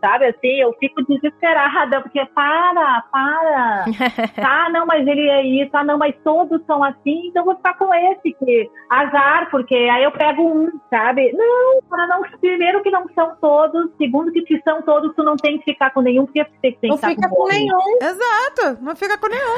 sabe, assim, eu fico desesperada, porque para, para. tá, [laughs] não, mas ele é isso, ah, não, mas todos são assim, então eu vou ficar com esse, que azar, porque aí eu pego um, sabe? Não, para não, primeiro que não são todos, segundo que se são todos, tu não tem que ficar com nenhum, porque você tem que Não ficar fica com nenhum. Exato, não fica com nenhum.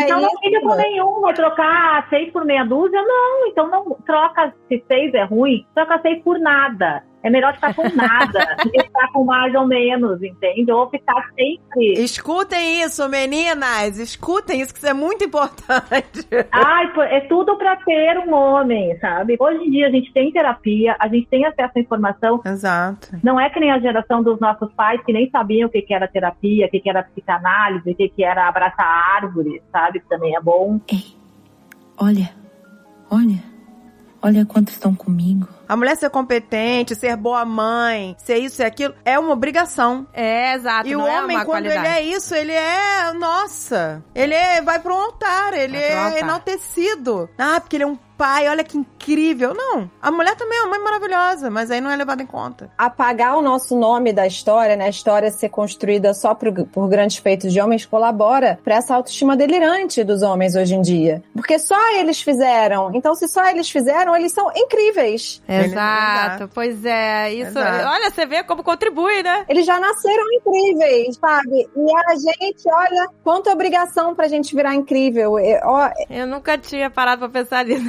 É [laughs] Então não isso. fica com nenhum, vai trocar seis por meia dúzia? Não, então não troca se seis é ruim, troca seis por nada. É melhor ficar com nada [laughs] do que ficar com mais ou menos, entende? Ou ficar sempre. Escutem isso, meninas. Escutem isso, que isso é muito importante. [laughs] Ai, é tudo pra ter um homem, sabe? Hoje em dia a gente tem terapia, a gente tem acesso à informação. Exato. Não é que nem a geração dos nossos pais que nem sabiam o que, que era terapia, o que, que era psicanálise, o que, que era abraçar árvore, sabe? Que também é bom. Olha, olha, olha quantos estão comigo. A mulher ser competente, ser boa mãe, ser isso e aquilo, é uma obrigação. É, exato. E não o é homem, uma quando qualidade. ele é isso, ele é. Nossa! Ele é, vai pro altar, ele Vai é altar. enaltecido. Ah, porque ele é um pai, olha que incrível. Não. A mulher também é uma mãe maravilhosa, mas aí não é levado em conta. apagar o nosso nome da história, né? A história ser construída só por, por grandes feitos de homens colabora para essa autoestima delirante dos homens hoje em dia. Porque só eles fizeram. Então, se só eles fizeram, eles são incríveis. Exato, pois é. Isso. Exato. Olha, você vê como contribui, né? Eles já nasceram incríveis, sabe? E a gente, olha, quanta obrigação pra gente virar incrível. E, ó, Eu nunca tinha parado pra pensar nisso.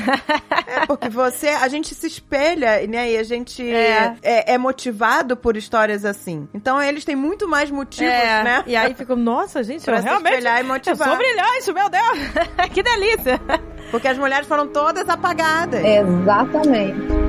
É porque você, a gente se espelha, né? E a gente É. é, é motivado por histórias assim. Então eles têm muito mais motivos, É, né? E aí fico, nossa, gente, Pra eu se realmente. espelhar e Eu motivar. sou brilhante, meu Deus! [laughs] que delícia! Porque as mulheres foram todas apagadas. exatamente.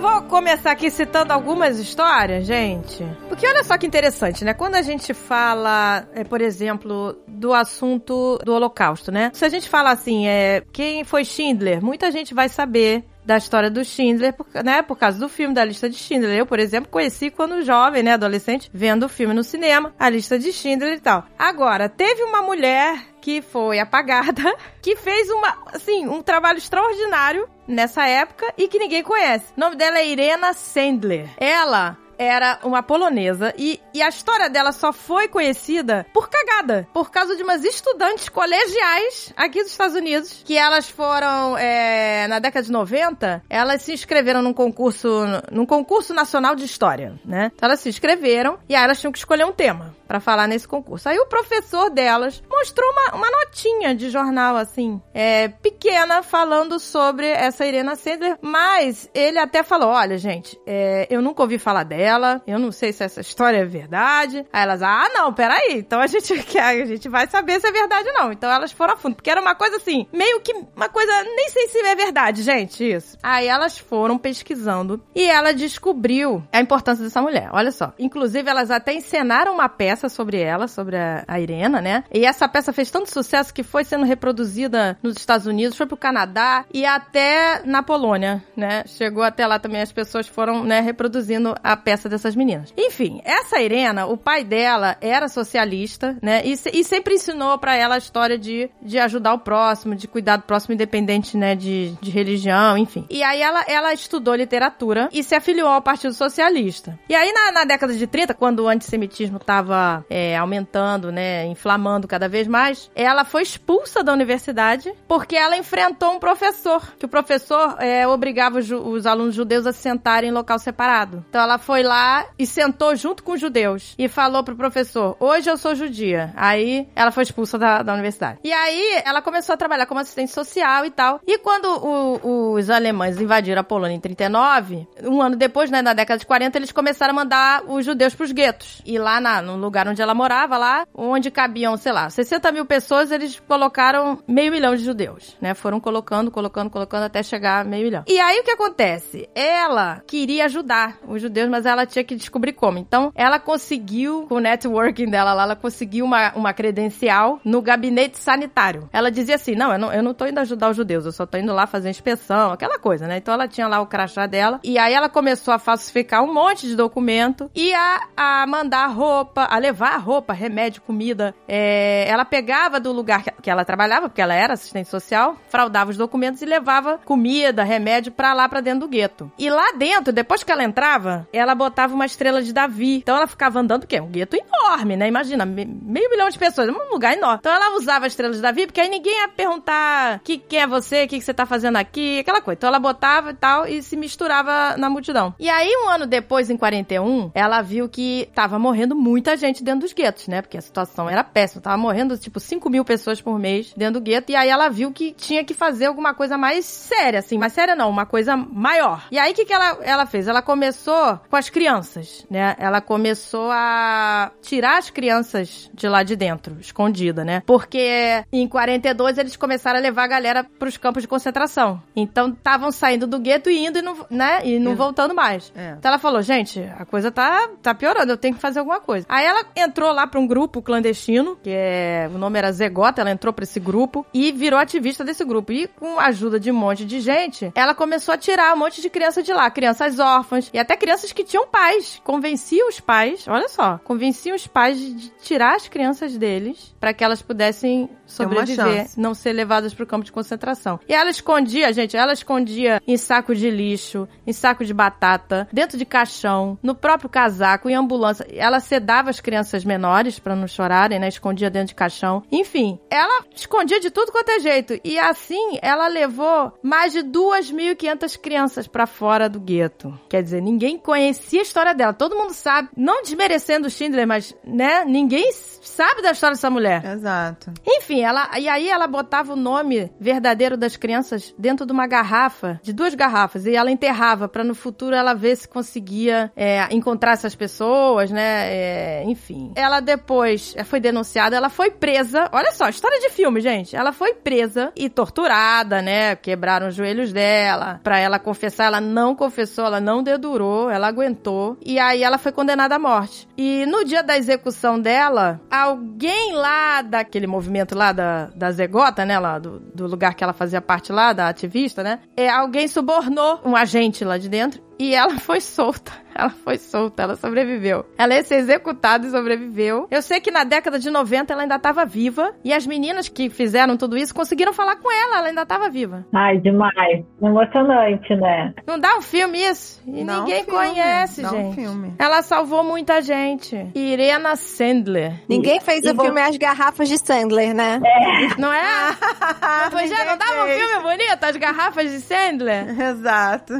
Vou começar aqui citando algumas histórias, gente. Porque olha só que interessante, né? Quando a gente fala, é, por exemplo, do assunto do Holocausto, né? Se a gente fala assim, é, quem foi Schindler, muita gente vai saber da história do Schindler, né, por causa do filme da lista de Schindler. Eu, por exemplo, conheci quando jovem, né, adolescente, vendo o filme no cinema, a lista de Schindler e tal. Agora, teve uma mulher que foi apagada, [laughs] que fez uma, assim, um trabalho extraordinário nessa época e que ninguém conhece. O nome dela é Irena Sandler. Ela era uma polonesa e, e a história dela só foi conhecida por cagada, por causa de umas estudantes colegiais aqui dos Estados Unidos, que elas foram, é, na década de 90, elas se inscreveram num concurso, num concurso nacional de história, né? Então elas se inscreveram e aí elas tinham que escolher um tema para falar nesse concurso. Aí o professor delas mostrou uma, uma notinha de jornal, assim, é, pequena, falando sobre essa Irena Sendler, mas ele até falou, olha, gente, é, eu nunca ouvi falar dela, eu não sei se essa história é verdade. Aí elas, ah, não, peraí, então a gente [laughs] quer, a gente vai saber se é verdade ou não. Então elas foram a fundo, porque era uma coisa assim, meio que uma coisa, nem sei se é verdade, gente, isso. Aí elas foram pesquisando e ela descobriu a importância dessa mulher, olha só. Inclusive, elas até encenaram uma peça sobre ela, sobre a, a Irena, né? E essa peça fez tanto sucesso que foi sendo reproduzida nos Estados Unidos, foi pro Canadá e até na Polônia, né? Chegou até lá também, as pessoas foram, né, reproduzindo a peça dessas meninas. Enfim, essa Irena, o pai dela era socialista, né? E, e sempre ensinou para ela a história de, de ajudar o próximo, de cuidar do próximo, independente, né, de, de religião, enfim. E aí ela, ela estudou literatura e se afiliou ao Partido Socialista. E aí na, na década de 30, quando o antissemitismo tava é, aumentando, né, inflamando cada vez mais, ela foi expulsa da universidade porque ela enfrentou um professor, que o professor é, obrigava os, os, alunos judeus a sentarem em local separado. Então ela foi lá e sentou junto com os judeus e falou pro professor: Hoje eu sou judia. Aí ela foi expulsa da, da universidade. E aí ela começou a trabalhar como assistente social e tal. E quando o, os alemães invadiram a Polônia em 39, um ano depois, né, na década de 40, eles começaram a mandar os judeus pros guetos. E lá na, no lugar onde ela morava, lá, onde cabiam, sei lá, 60 mil pessoas, eles colocaram meio milhão de judeus, né? Foram colocando, colocando, colocando até chegar a meio milhão. E aí o que acontece? Ela queria ajudar os judeus, mas ela tinha que descobrir como. Então, ela conseguiu, com o networking dela lá, ela conseguiu uma, uma credencial no gabinete sanitário. Ela dizia assim: não eu, não, eu não tô indo ajudar os judeus, eu só tô indo lá fazer inspeção, aquela coisa, né? Então ela tinha lá o crachá dela. E aí ela começou a falsificar um monte de documento e a, a mandar roupa, a levar roupa, remédio, comida. É, ela pegava do lugar que ela trabalhava, porque ela era assistente social, fraudava os documentos e levava comida, remédio para lá, para dentro do gueto. E lá dentro, depois que ela entrava, ela botava uma estrela de Davi. Então ela ficava andando, porque é um gueto enorme, né? Imagina, meio milhão de pessoas, um lugar enorme. Então ela usava a estrela de Davi, porque aí ninguém ia perguntar que, quem é você, o que, que você tá fazendo aqui, aquela coisa. Então ela botava e tal e se misturava na multidão. E aí, um ano depois, em 41, ela viu que tava morrendo muita gente dentro dos guetos, né? Porque a situação era péssima. Tava morrendo, tipo, 5 mil pessoas por mês dentro do gueto. E aí ela viu que tinha que fazer alguma coisa mais séria, assim. Mais séria não, uma coisa maior. E aí, o que, que ela, ela fez? Ela começou com as crianças, né? Ela começou a tirar as crianças de lá de dentro, escondida, né? Porque em 42 eles começaram a levar a galera pros campos de concentração. Então estavam saindo do gueto e indo e não, né? E não voltando mais. É. Então ela falou, gente, a coisa tá, tá piorando, eu tenho que fazer alguma coisa. Aí ela entrou lá pra um grupo clandestino, que é, o nome era Zegota, ela entrou pra esse grupo e virou ativista desse grupo. E com a ajuda de um monte de gente, ela começou a tirar um monte de criança de lá, crianças órfãs e até crianças que tinham pais. Convencia os pais, olha só, convencia os pais de tirar as crianças deles para que elas pudessem sobreviver, não ser levadas pro campo de concentração. E ela escondia, gente, ela escondia em saco de lixo, em saco de batata, dentro de caixão, no próprio casaco, em ambulância. Ela sedava as crianças menores para não chorarem, né? Escondia dentro de caixão. Enfim, ela escondia de tudo quanto é jeito. E assim, ela levou mais de 2.500 crianças para fora do gueto. Quer dizer, ninguém conhecia a história dela. Todo mundo sabe, não desmerecendo o Schindler, mas, né? Ninguém sabe da história dessa mulher. Exato. Enfim, ela e aí ela botava o nome verdadeiro das crianças dentro de uma garrafa, de duas garrafas, e ela enterrava para no futuro ela ver se conseguia é, encontrar essas pessoas, né? É, enfim. Ela depois foi denunciada, ela foi presa. Olha só, história de filme, gente. Ela foi presa e torturada, né? Quebraram os joelhos dela. Pra ela confessar, ela não confessou, ela não dedurou, ela aguentou. E aí ela foi condenada à morte. E no dia da execução dela, alguém lá daquele movimento lá da, da Zegota, né? Lá do, do lugar que ela fazia parte lá, da ativista, né? É, alguém subornou um agente lá de dentro e ela foi solta. [laughs] Ela foi solta, ela sobreviveu. Ela ia ser executada e sobreviveu. Eu sei que na década de 90 ela ainda estava viva. E as meninas que fizeram tudo isso conseguiram falar com ela, ela ainda estava viva. Ai, demais. Emocionante, né? Não dá um filme isso? E Dá um ninguém filme, conhece, dá um gente. filme. Ela salvou muita gente. Irena Sandler. Ninguém fez E o vo- filme As Garrafas de Sandler, né? Não é? [laughs] Não, pois é, não dava um filme bonito? As garrafas de Sandler? Exato.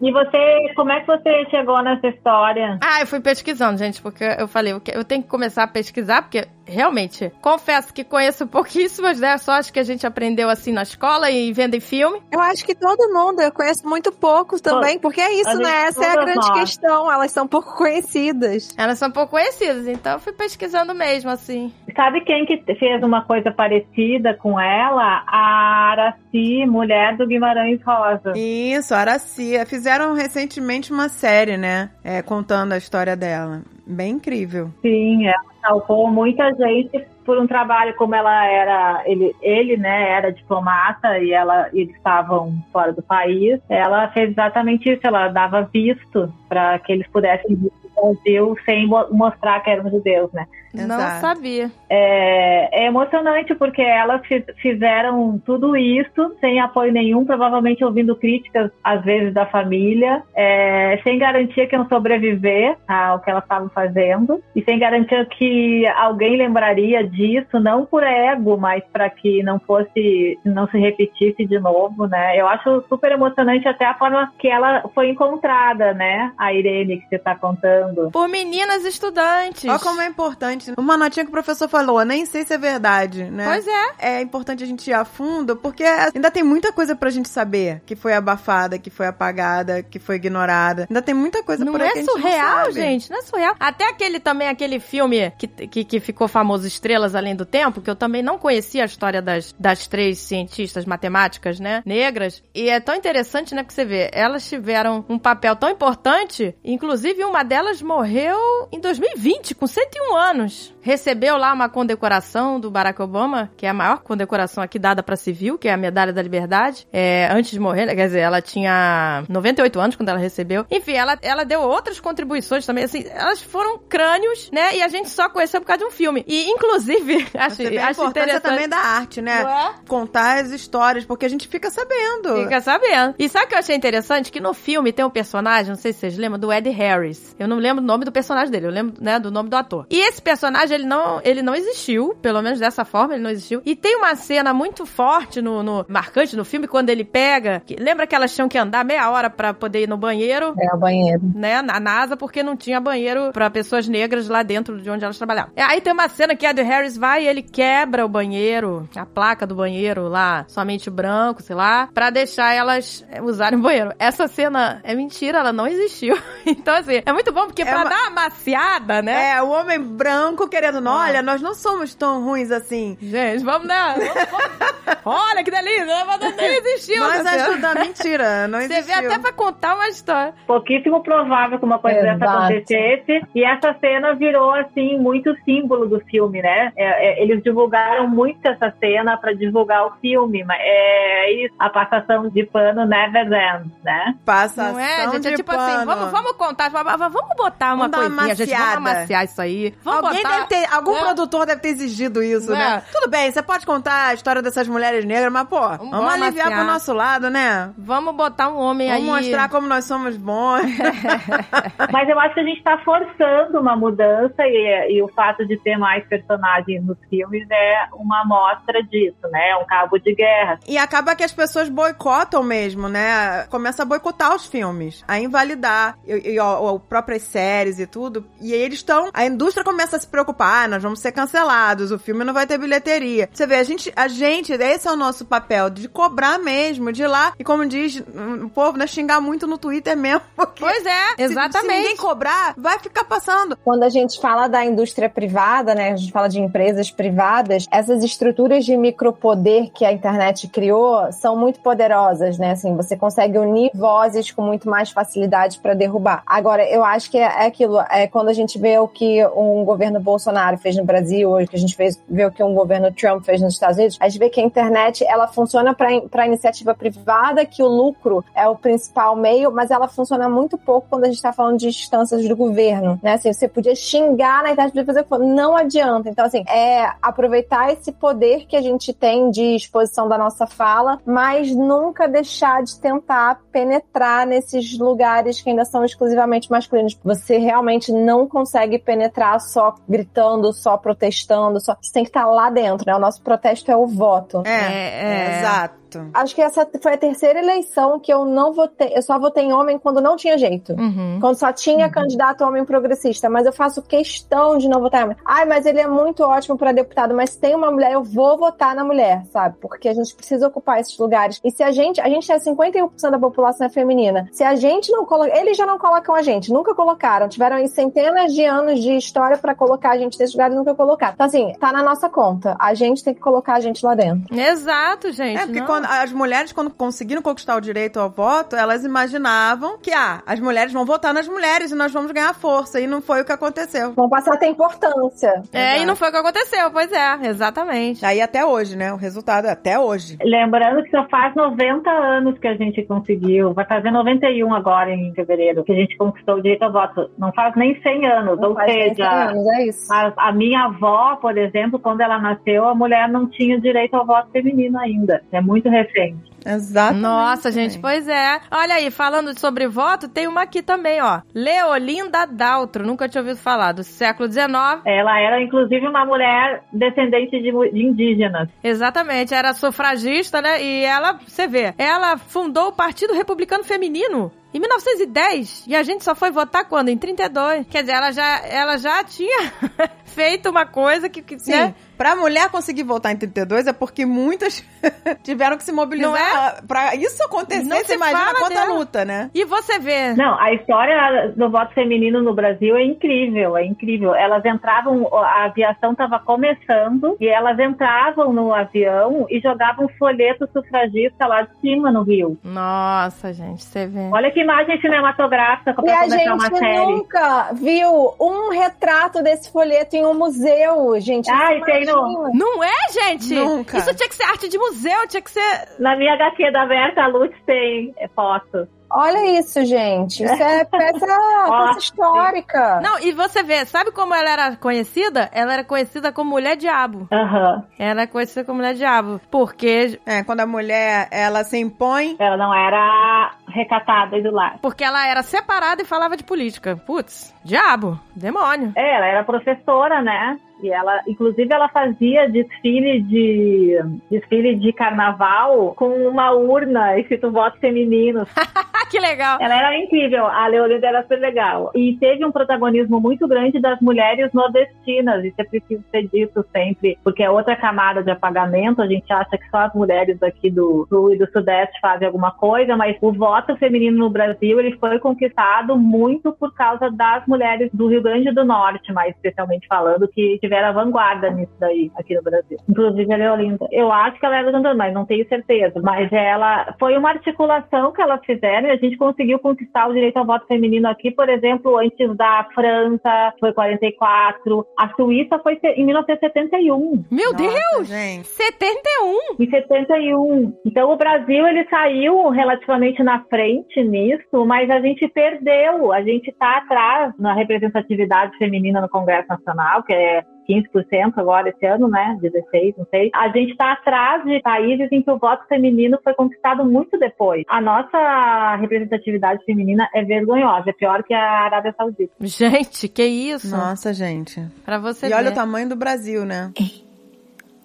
E você, como é que você chegou nessa história? Ah, eu fui pesquisando, gente, porque eu falei, eu tenho que começar a pesquisar, porque realmente, confesso que conheço pouquíssimas, né? Só acho que a gente aprendeu assim na escola e vendo em filme. Eu acho que todo mundo, eu conheço muito pouco também, porque é isso, né? Essa é a grande nós. questão, elas são pouco conhecidas. Elas são pouco conhecidas, então eu fui pesquisando mesmo, assim. Sabe quem que fez uma coisa parecida com ela? A Araci, mulher do Guimarães Rosa. Isso, Aracia. Fizeram recentemente uma série, né? É, contando a história dela. Bem incrível. Sim, ela salvou muita gente por um trabalho como ela era, ele, ele né, era diplomata e ela eles estavam fora do país. Ela fez exatamente isso, ela dava visto para que eles pudessem vir ao Brasil sem mo- mostrar que eram judeus, né? Não Exato. sabia. É, é emocionante porque elas fi- fizeram tudo isso sem apoio nenhum, provavelmente ouvindo críticas às vezes da família, é, sem garantia que iam sobreviver ao que elas estavam fazendo e sem garantia que alguém lembraria disso, não por ego, mas para que não fosse, não se repetisse de novo, né? Eu acho super emocionante até a forma que ela foi encontrada, né? A Irene que você está contando. Por meninas estudantes. Olha como é importante. Uma notinha que o professor falou, nem sei se é verdade, né? Pois é. É importante a gente ir a fundo, porque ainda tem muita coisa pra gente saber que foi abafada, que foi apagada, que foi ignorada. Ainda tem muita coisa Não por aí é que a gente não surreal, gente. Não é surreal. Até aquele também, aquele filme que, que, que ficou famoso, Estrelas Além do Tempo, que eu também não conhecia a história das, das três cientistas matemáticas, né? Negras. E é tão interessante, né? Porque você vê, elas tiveram um papel tão importante, inclusive uma delas morreu em 2020, com 101 anos. Adiós. Recebeu lá uma condecoração do Barack Obama, que é a maior condecoração aqui dada pra civil, que é a Medalha da Liberdade. É, antes de morrer, né? quer dizer, ela tinha 98 anos quando ela recebeu. Enfim, ela, ela deu outras contribuições também, assim, elas foram crânios, né? E a gente só conheceu por causa de um filme. E, inclusive, [laughs] acho, Você acho importância interessante... também da arte, né? Não é? Contar as histórias, porque a gente fica sabendo. Fica sabendo. E sabe o que eu achei interessante? Que no filme tem um personagem, não sei se vocês lembram, do Ed Harris. Eu não lembro o nome do personagem dele, eu lembro, né, do nome do ator. E esse personagem, ele não, ele não existiu, pelo menos dessa forma, ele não existiu. E tem uma cena muito forte, no, no- marcante no filme, quando ele pega... que- lembra que elas tinham que andar meia hora pra poder ir no banheiro? É, o banheiro. né, na NASA, porque não tinha banheiro pra pessoas negras lá dentro de onde elas trabalhavam. E aí tem uma cena que a Ed Harris vai e ele quebra o banheiro, a placa do banheiro lá, somente branco, sei lá, pra deixar elas é, usarem o banheiro. Essa cena é mentira, ela não existiu. [laughs] Então, assim, é muito bom, porque É pra uma- dar uma maciada, né? É, o homem branco querendo, Ah. olha, nós não somos tão ruins assim. Gente, vamos, né? Vamos- vamos- Olha que delícia, né? mas não existiu. Nós cena. ajudamos, mentira, não Você existiu. vê até pra contar uma história. pouquíssimo provável que uma coisa dessa acontecesse. E essa cena virou, assim, muito símbolo do filme, né? É, é, eles divulgaram muito essa cena para divulgar o filme. Mas é isso, a passação de pano never ends, né? Passação Não é, gente? de É tipo pano. assim, vamos, vamos contar, vamos vamos botar uma Vamos dar uma coisinha, gente, vamos amaciar isso aí. Vamos Alguém botar... ter, algum né? produtor deve ter exigido isso, Né? né? Tudo bem, você pode contar a história dessas mulheres negras, mas, pô, vamos, vamos aliviar pro nosso lado, né? Vamos botar um homem Vamos aí... mostrar como nós somos bons. [laughs] Mas eu acho que a gente está forçando uma mudança e, e o fato de ter mais personagens nos filmes é uma amostra disso, né? É um cabo de guerra. E acaba que as pessoas boicotam mesmo, né? Começa a boicotar os filmes, a invalidar e, e ó, ó, próprias séries e tudo. E aí eles estão. A indústria começa a se preocupar, ah, nós vamos ser cancelados, o filme não vai ter bilheteria. Você vê, a gente, a gente, esse é o nosso papel, de cobrar mesmo, de ir lá, e como diz o povo, né, xingar muito no Twitter mesmo. [laughs] Pois é, se- exatamente. Se, ninguém cobrar, vai ficar passando. Quando a gente fala da indústria privada, né, a gente fala de empresas privadas, essas estruturas de micropoder que a internet criou são muito poderosas, né? Assim, você consegue unir vozes com muito mais facilidade para derrubar. Agora, eu acho que é é aquilo, é quando a gente vê o que um governo Bolsonaro fez no Brasil, hoje que a gente fez, vê o que um governo Trump fez nos Estados Unidos, a gente vê que a internet ela funciona para iniciativa privada, que o lucro é o principal meio, mas ela funciona muito pouco quando a gente está falando de instâncias do governo, né? Assim, você podia xingar na internet, podia fazer o que for, não adianta. Então, assim, é aproveitar esse poder que a gente tem de exposição da nossa fala, mas nunca deixar de tentar penetrar nesses lugares que ainda são exclusivamente masculinos. Você realmente não consegue penetrar só gritando, só protestando, só. Você tem que estar lá dentro, né? O nosso protesto é o voto. É, É, é. exato. Acho que essa foi a terceira eleição que eu não votei. Eu só votei em homem quando não tinha jeito. Uhum. Quando só tinha candidato homem progressista. Mas eu faço questão de não votar em homem. Ai, mas ele é muito ótimo pra deputado. Mas se tem uma mulher, eu vou votar na mulher, sabe? Porque a gente precisa ocupar esses lugares. E se a gente. A gente é 51% da população é feminina. Se a gente não coloca. Eles já não colocam a gente. Nunca colocaram. Tiveram aí centenas de anos de história pra colocar a gente nesses lugares nunca colocaram. Então, assim, tá na nossa conta. A gente tem que colocar a gente lá dentro. Exato, gente. É, porque não. quando as mulheres, quando conseguiram conquistar o direito ao voto, elas imaginavam que, ah, as mulheres vão votar nas mulheres e nós vamos ganhar força. E não foi o que aconteceu. Vão passar a ter importância. É, e não foi o que aconteceu, pois é, exatamente. Aí até hoje, né? O resultado é até hoje. Lembrando que só faz 90 anos que a gente conseguiu, vai fazer 91 agora em fevereiro, que a gente conquistou o direito ao voto. Não faz nem 100 anos, Não ou faz nem 100 seja, anos, é isso. a, a minha avó, por exemplo, quando ela nasceu, a mulher não tinha direito ao voto feminino ainda. É muito recente. Exatamente. Nossa, gente, pois é. Olha aí, falando sobre voto, tem uma aqui também, ó. Leolinda Daltro, nunca tinha ouvido falar, do século XIX. Ela era, inclusive, uma mulher descendente de, de indígenas. Exatamente, era sufragista, né? E ela, você vê, ela fundou o Partido Republicano Feminino. Em 1910, e a gente só foi votar quando? Em 32. Quer dizer, ela já, ela já tinha [laughs] feito uma coisa que, que Sim. né? Pra mulher conseguir votar em 32 é porque muitas [laughs] tiveram que se mobilizar. Não é? Pra isso acontecer, Não você imagina quanta dela. luta, né? E você vê. Não, a história do voto feminino no Brasil é incrível, é incrível. Elas entravam, a aviação estava começando e elas entravam no avião e jogavam folheto sufragista lá de cima no Rio. Nossa, gente, você vê. Olha que imagem cinematográfica E para a começar uma gente série. nunca viu um retrato desse folheto em um museu, gente. Ai, Você tem no- imagina? Não é, gente? Nunca. Isso tinha que ser arte de museu, tinha que ser. Na minha HQ da Berta Lutz tem é, foto. Olha isso, gente. Isso é peça, [laughs] peça histórica. Não, e você vê, sabe como ela era conhecida? Ela era conhecida como Mulher Diabo. Aham. Ela era conhecida como Mulher Diabo. Porque, É, quando a mulher, ela se impõe. Ela não era recatada e do lar. porque ela era separada e falava de política. Putz, diabo, demônio. É, ela era professora, né? E ela, inclusive, ela fazia desfile de desfile de carnaval com uma urna escrito voto feminino. [laughs] Que legal. Ela era incrível, a Leolinda era super legal. E teve um protagonismo muito grande das mulheres nordestinas, isso é preciso ser dito sempre, porque é outra camada de apagamento, a gente acha que só as mulheres aqui do Sul e do Sudeste fazem alguma coisa, mas o voto feminino no Brasil, ele foi conquistado muito por causa das mulheres do Rio Grande do Norte, mais especialmente falando, que tiveram a vanguarda nisso daí, aqui no Brasil. Inclusive a Leolinda. Eu acho que ela era do Rio mas não tenho certeza. Mas ela foi uma articulação que elas fizeram e a gente conseguiu conquistar o direito ao voto feminino aqui, por exemplo, antes da França, foi 44, a Suíça foi em 1971. Meu Nossa, Deus! Gente. 71! Em 71. Então o Brasil ele saiu relativamente na frente nisso, mas a gente perdeu. A gente está atrás na representatividade feminina no Congresso Nacional, que é 15% agora esse ano, né? 16, não sei. A gente está atrás de países em que o voto feminino foi conquistado muito depois. A nossa representatividade feminina é vergonhosa, é pior que a Arábia Saudita. Gente, que isso? Nossa, gente. Pra você E olha ver. o tamanho do Brasil, né?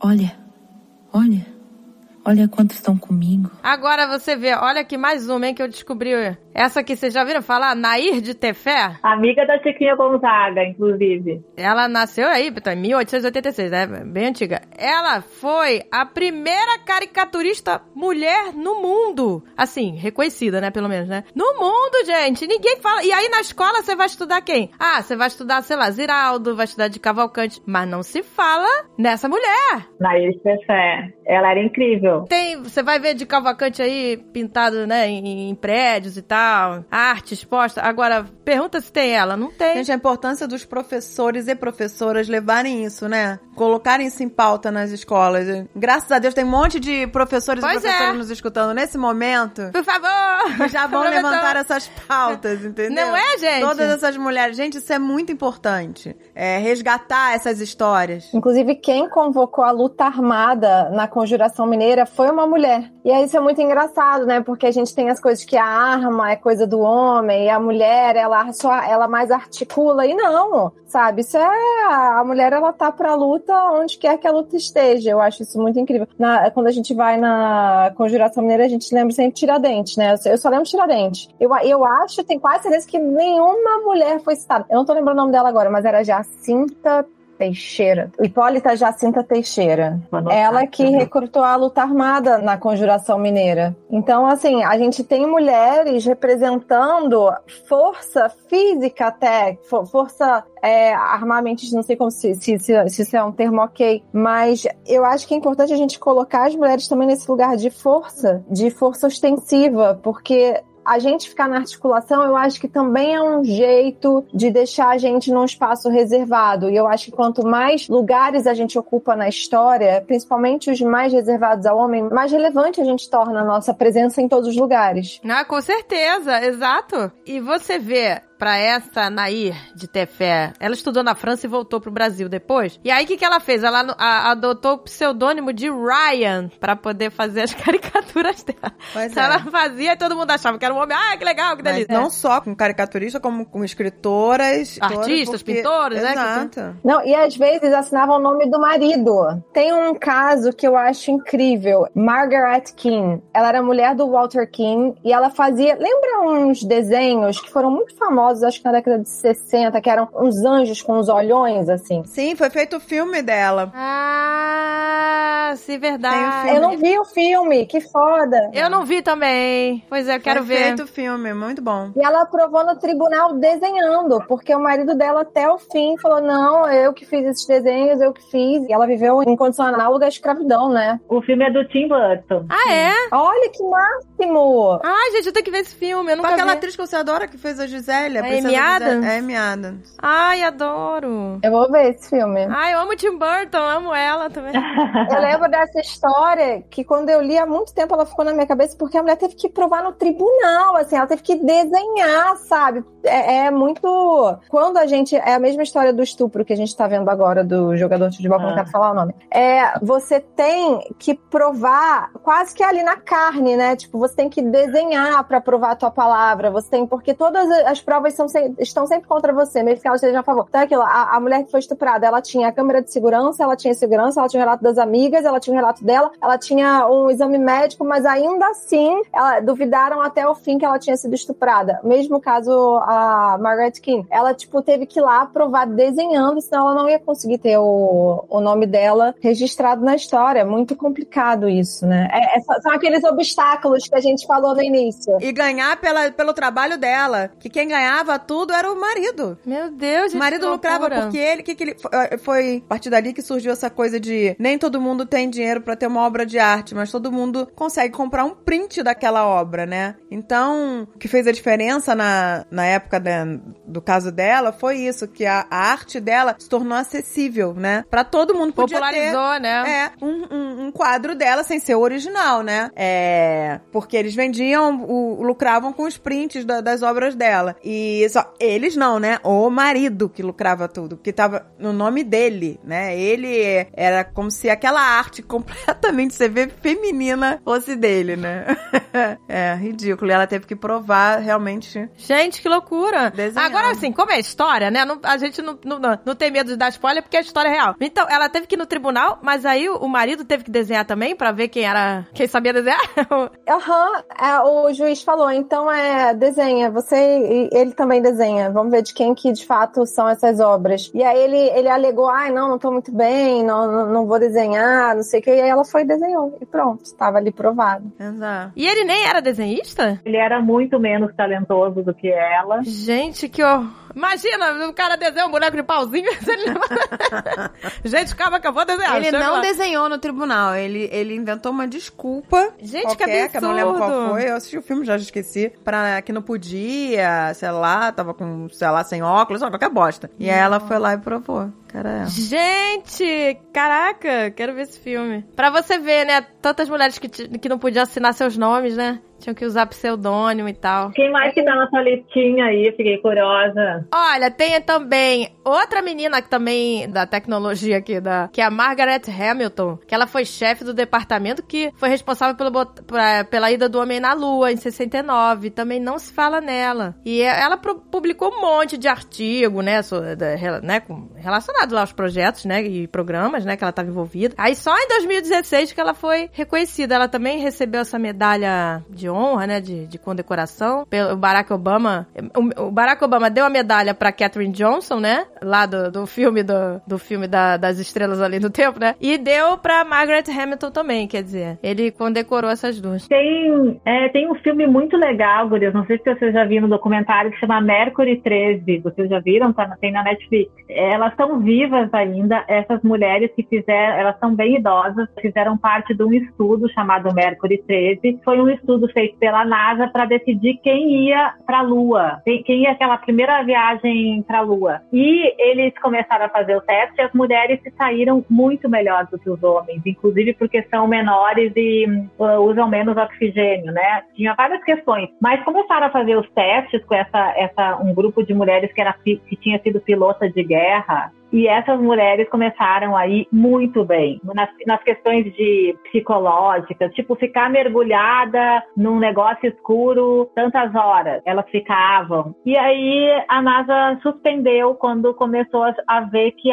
Olha, olha, olha quantos estão comigo. Agora você vê, olha aqui mais uma, hein, que eu descobri. Essa aqui, vocês já viram falar? Nair de Tefé? Amiga da Chiquinha Gonzaga, inclusive. Ela nasceu aí, tá, em 1886, né? Bem antiga. Ela foi a primeira caricaturista mulher no mundo. Assim, reconhecida, né? Pelo menos, né? No mundo, gente. Ninguém fala. E aí na escola você vai estudar quem? Ah, você vai estudar, sei lá, Ziraldo, vai estudar de Cavalcante. Mas não se fala nessa mulher. Nair Fé. Ela era incrível. Incrível. Tem, você vai ver de Cavalcante aí pintado, né, em, em prédios e tal, arte exposta. Agora, pergunta se tem ela. Não tem. Gente, a importância dos professores e professoras levarem isso, né? Colocarem isso em pauta nas escolas. Graças a Deus tem um monte de professores Pois e professoras é. nos escutando nesse momento. Por favor! Já vão [laughs] Professor. levantar essas pautas, entendeu? Não é, gente? Todas essas mulheres. Gente, isso é muito importante. É resgatar essas histórias. Inclusive, quem convocou a luta armada na Conjuração Mineira foi uma mulher. E aí isso é muito engraçado, né? Porque a gente tem as coisas que a arma é coisa do homem, e a mulher, ela só ela mais articula. E não, sabe? Isso é. A mulher, ela tá pra luta onde quer que a luta esteja. Eu acho isso muito incrível. Na- quando a gente vai na Conjuração Mineira, a gente lembra sempre Tiradentes, né? Eu só lembro Tiradentes. Eu, eu acho, tenho quase certeza que nenhuma mulher foi citada. Eu não tô lembrando o nome dela agora, mas era Jacinta Teixeira. Hipólita Jacinta Teixeira. Ela que recrutou a luta armada na Conjuração Mineira. Então, assim, a gente tem mulheres representando força física até, fo- força é, armamentista, não sei como se, se, se, se isso é um termo ok, mas eu acho que é importante a gente colocar as mulheres também nesse lugar de força, de força ostensiva, porque a gente ficar na articulação, eu acho que também é um jeito de deixar a gente num espaço reservado. E eu acho que quanto mais lugares a gente ocupa na história, principalmente os mais reservados ao homem, mais relevante a gente torna a nossa presença em todos os lugares. Ah, com certeza, exato. E você vê, pra essa Nair de Tefé, ela estudou na França e voltou pro Brasil depois. E aí, o que, que ela fez? Ela a- adotou o pseudônimo de Ryan pra poder fazer as [laughs] caricaturas dela. Pois Então é. ela fazia e todo mundo achava que era um homem. Ah, que legal, que Mas delícia. não só com caricaturista, como com escritoras. Artistas, porque- pintores, né, que Exato. Não, e às vezes assinava o nome do marido. Tem um caso que eu acho incrível. Margaret King. Ela era mulher do Walter King e ela fazia. Lembra uns desenhos que foram muito famosos, acho que na década de 60, que eram uns anjos com os olhões, assim. Sim, foi feito o filme dela. Ah, sim, verdade. Filme. Eu não vi o filme, que foda. Eu não vi também. Pois é, eu quero foi ver. feito o filme, muito bom. E ela aprovou no tribunal desenhando, porque o marido dela até o fim falou: não, eu que fiz esses desenhos, eu que fiz. E ela viveu em condição análoga à escravidão, né? O filme é do Tim Burton. Ah, é? Olha que máximo! Ai, gente, eu tenho que ver esse filme. Eu Com nunca aquela vi. atriz que você adora que fez a Gisele. A princesa Amy. Adams? É Amy Adams. Ai, adoro. Eu vou ver esse filme. Ai, eu amo Tim Burton, amo ela também. [laughs] Eu lembro dessa história que quando eu li há muito tempo ela ficou na minha cabeça porque a mulher teve que provar no tribunal, assim, ela teve que desenhar, sabe? É, é muito. Quando a gente. É a mesma história do estupro que a gente tá vendo agora do jogador de futebol, que eu não Ah. quero falar o nome. É, você tem que provar quase que ali na carne, né? Tipo, você tem que desenhar pra provar a tua palavra. Você tem. Porque todas as provas são, estão sempre contra você, mesmo que elas estejam a favor. Então é aquilo, a, a mulher que foi estuprada, ela tinha a câmera de segurança, ela tinha segurança, ela tinha o relato das amigas, ela tinha o relato dela, ela tinha um exame médico, mas ainda assim, ela, duvidaram até o fim que ela tinha sido estuprada. Mesmo caso a Margaret King. Ela, tipo, teve que ir lá provar desenhando, senão ela não ia conseguir ter o, o nome dela registrado na história. Muito complicado isso, né? É- é- são aqueles obstáculos que a gente falou no início. E ganhar pela, pelo trabalho dela. Que quem ganhava tudo era o marido. Meu Deus, gente. O marido lucrava porque ele, que, que ele foi- a partir dali que surgiu essa coisa de nem todo mundo tem dinheiro pra ter uma obra de arte, mas todo mundo consegue comprar um print daquela obra, né? Então, o que fez a diferença na, na época do caso dela foi isso, que a, a arte dela se tornou acessível, né? Pra todo mundo podia ter. Popularizou, né? É, um, um- um quadro dela sem ser o original, né? É, porque eles vendiam, o- lucravam com os prints da- das obras dela. E só, eles não, né? O marido que lucrava tudo, que tava no nome dele, né? Ele era como se aquela arte [laughs] completamente, você vê, feminina fosse dele, né? [laughs] é, ridículo. E ela teve que provar realmente. Gente, que loucura. Desenhando. Agora, assim, como é história, né? não- a gente não, não, não- tem medo de dar spoiler porque a história é real. Então, ela teve que ir no tribunal, mas aí o, marido teve que desenhar também pra ver quem era. Quem sabia desenhar? [laughs] Aham, é, o juiz falou, então é, desenha, você e ele também desenha, vamos ver de quem que de fato são essas obras. E aí ele, ele alegou, ai não, não tô muito bem, não, não, não vou desenhar, não sei o que, e aí ela foi e desenhou, e pronto, estava ali provado. Exato. e ele nem era desenhista? Ele era muito menos talentoso do que ela. Gente, que hor... Imagina, o cara desenha um boneco de pauzinho. [laughs] ele Gente, calma que eu vou desenhar. Ele não lá. desenhou no tribunal, ele, ele inventou uma desculpa. Gente, que qualquer, que eu não lembro qual absurdo. foi. Eu assisti o filme, já esqueci. Pra que não podia, sei lá, tava com, sei lá, sem óculos, ó, qualquer bosta. E aí ela foi lá e provou. Cara, ela. Gente, caraca, quero ver esse filme. Pra você ver, né? Tantas mulheres que, que não podiam assinar seus nomes, né? Tinham que usar pseudônimo e tal. Quem mais que tá na sua listinha aí? Fiquei curiosa. Olha, tem também outra menina que também da tecnologia aqui, da, que é a Margaret Hamilton, que ela foi chefe do departamento que foi responsável pelo, pra- pela ida do homem na Lua em 69. Também não se fala nela. E ela pro- publicou um monte de artigo, né, so- da- né, com- relacionado lá aos projetos, né, e programas, né, que ela estava envolvida. Aí só em 2016 que ela foi reconhecida. Ela também recebeu essa medalha de honra, né, de, de condecoração. Pelo Barack Obama. O, o Barack Obama deu a medalha pra Katherine Johnson, né, lá do, do filme do, do filme da- das estrelas ali no tempo, né, e deu pra Margaret Hamilton também, quer dizer. Ele condecorou essas duas. Tem, é, tem um filme muito legal, Gurias. Não sei se vocês já viram um documentário que chama Mercury 13. Vocês já viram? Tá, tem na Netflix. Elas estão vivas ainda. Essas mulheres que fizeram, elas são bem idosas, fizeram parte de um estudo chamado Mercury 13. Foi um estudo feito pela NASA para decidir quem ia para a Lua, quem ia aquela primeira viagem para a Lua. E eles começaram a fazer o teste e as mulheres se saíram muito melhor do que os homens, inclusive porque são menores e hum, usam menos oxigênio, né? Tinha várias questões, mas começaram a fazer os testes com essa, essa um grupo de mulheres que era que tinha sido pilota de guerra e essas mulheres começaram a ir muito bem nas, nas questões de psicológicas, tipo ficar mergulhada num negócio escuro tantas horas, elas ficavam. E aí a NASA suspendeu quando começou a, ver que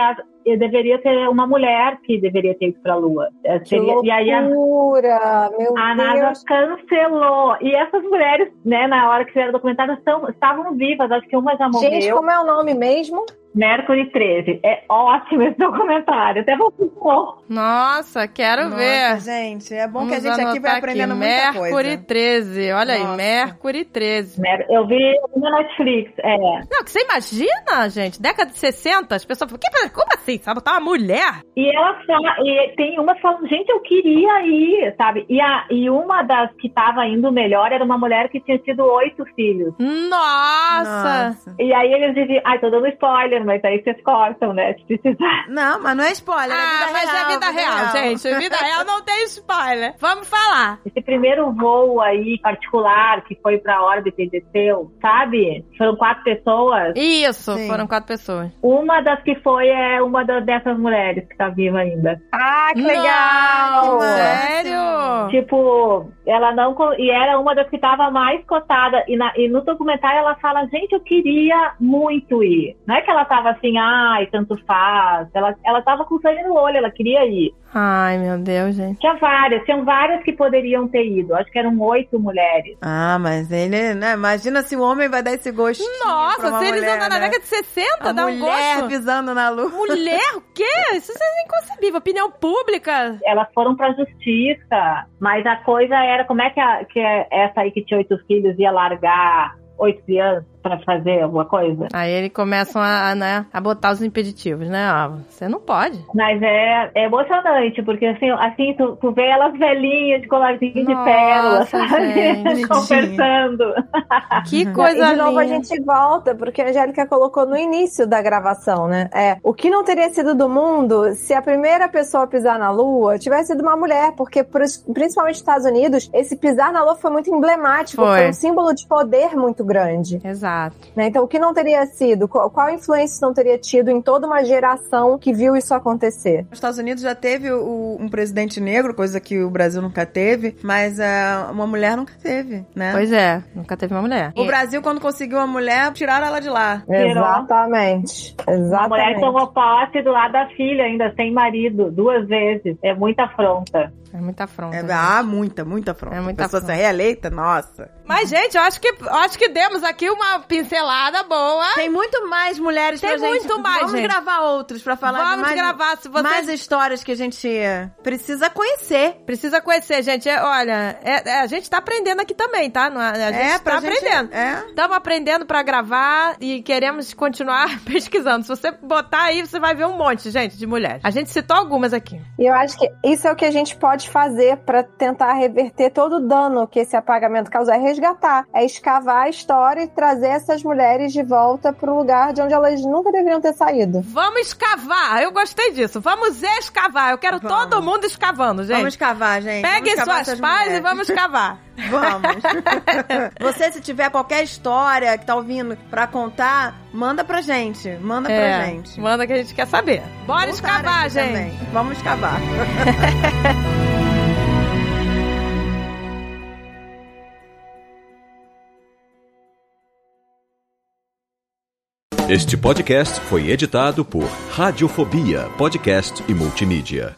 a, deveria ter uma mulher que deveria ter ido para a Lua. É, Que seria- e aí a, loucura! Meu a Deus! NASA cancelou. E essas mulheres, né, na hora que fizeram o documentário, estão, estavam vivas. Acho que uma já morreu. Gente, como é o nome mesmo? Mercury 13. É ótimo esse documentário. Até vou pôr. Nossa, quero Nossa, ver. gente, é bom que a Vamos gente aqui vai aprendendo aqui. muita Mercury coisa. 13. Olha aí, Nossa. Mercury 13. Mer- Eu vi na Netflix. É. Não, que você imagina, gente? Década de 60, as pessoas falam, "Que- como assim? Sabe botar uma mulher? E ela fala, e tem umas falando, gente, eu queria ir, sabe? E, a, e uma das que estava indo melhor era uma mulher que tinha tido oito filhos. Nossa! Nossa. E aí eles diziam, ai, tô dando spoiler, mas aí vocês cortam, né? Se precisar. Não, mas não é spoiler, é Ah, vida mas real. é vida real, gente. Vida real não tem spoiler. Vamos falar. Esse primeiro voo aí particular que foi pra órbita e desceu, sabe? Foram quatro pessoas. Isso, Sim. foram quatro pessoas. Uma das que foi é uma das, dessas mulheres que tá viva ainda. Ah, que legal! Sério? Tipo, ela não. E era uma das que tava mais cotada. E, na- e no documentário ela fala: gente, eu queria muito ir. Não é que ela tava assim, ai, tanto faz. Ela, ela tava com sangue no olho, ela queria ir. Ai, meu Deus, gente. Tinha várias, tinham várias que poderiam ter ido. Acho que eram oito mulheres. Ah, mas ele, né? Imagina se o homem vai dar esse gostinho pra Nossa, uma se eles andam na né? década de 60, A dá um mulher gosto. pisando na lua. Mulher? O quê? Isso é inconcebível. Opinião pública. Elas foram pra justiça, mas a coisa era como é que, a, que essa aí que tinha oito filhos ia largar oito crianças pra fazer alguma coisa? Aí eles começam a, né, a botar os impeditivos, né? Ó, você não pode. Mas é, é emocionante, porque assim, assim tu, tu vê elas velhinhas de colarzinho de Nossa, pérola, sabe? gente. [laughs] Conversando. [laughs] Que e coisa de novo a linda. gente volta, porque a Angélica colocou no início da gravação, né? É, o que não teria sido do mundo se a primeira pessoa a pisar na Lua tivesse sido uma mulher, porque pros- principalmente nos Estados Unidos, esse pisar na Lua foi muito emblemático, Foi. foi, um símbolo de poder muito grande. Exato. Né? Então, o que não teria sido? Qual, qual influência não teria tido em toda uma geração que viu isso acontecer? Os Estados Unidos já teve o- um presidente negro, coisa que o Brasil nunca teve, mas ah, uma mulher nunca teve, né? Pois é, nunca teve uma mulher. O Brasil, quando conseguiu uma mulher, tiraram ela de lá. Exatamente. A mulher Exatamente. tomou posse do lado da filha, ainda sem marido, duas vezes. É muita afronta. É muita afronta. É, gente. ah, muita, muita afronta. É muita afronta. ser reeleita, nossa. Mas, gente, eu acho que, eu acho que demos aqui uma pincelada boa. Tem muito mais mulheres Tem pra gente. muito mais, Vamos gente. gravar outros pra falar Vamos mais, gravar, se você- mais histórias que a gente precisa conhecer. Precisa conhecer, gente. É, olha, é- é, a gente tá aprendendo aqui também, tá? Não- A gente É, pra tá gente- aprendendo. é. Estamos aprendendo pra gravar e queremos continuar [laughs] pesquisando. Se você botar aí, você vai ver um monte, gente, de mulheres. A gente citou algumas aqui. E eu acho que isso é o que a gente pode fazer pra tentar reverter todo o dano que esse apagamento causou. É resgatar, é escavar a história e trazer essas mulheres de volta pro lugar de onde elas nunca deveriam ter saído. Vamos escavar. Eu gostei disso. Vamos escavar. Eu quero Vamos. todo mundo escavando, gente. Vamos cavar, gente. Peguem suas pás e vamos escavar. [laughs] Vamos. [laughs] Você, se tiver qualquer história que tá ouvindo pra contar, manda pra gente. Manda pra É, gente. manda que a gente quer saber. Bora Voltar escavar, gente. também. Vamos escavar. [laughs] Este podcast foi editado por Radiofobia, podcast e multimídia.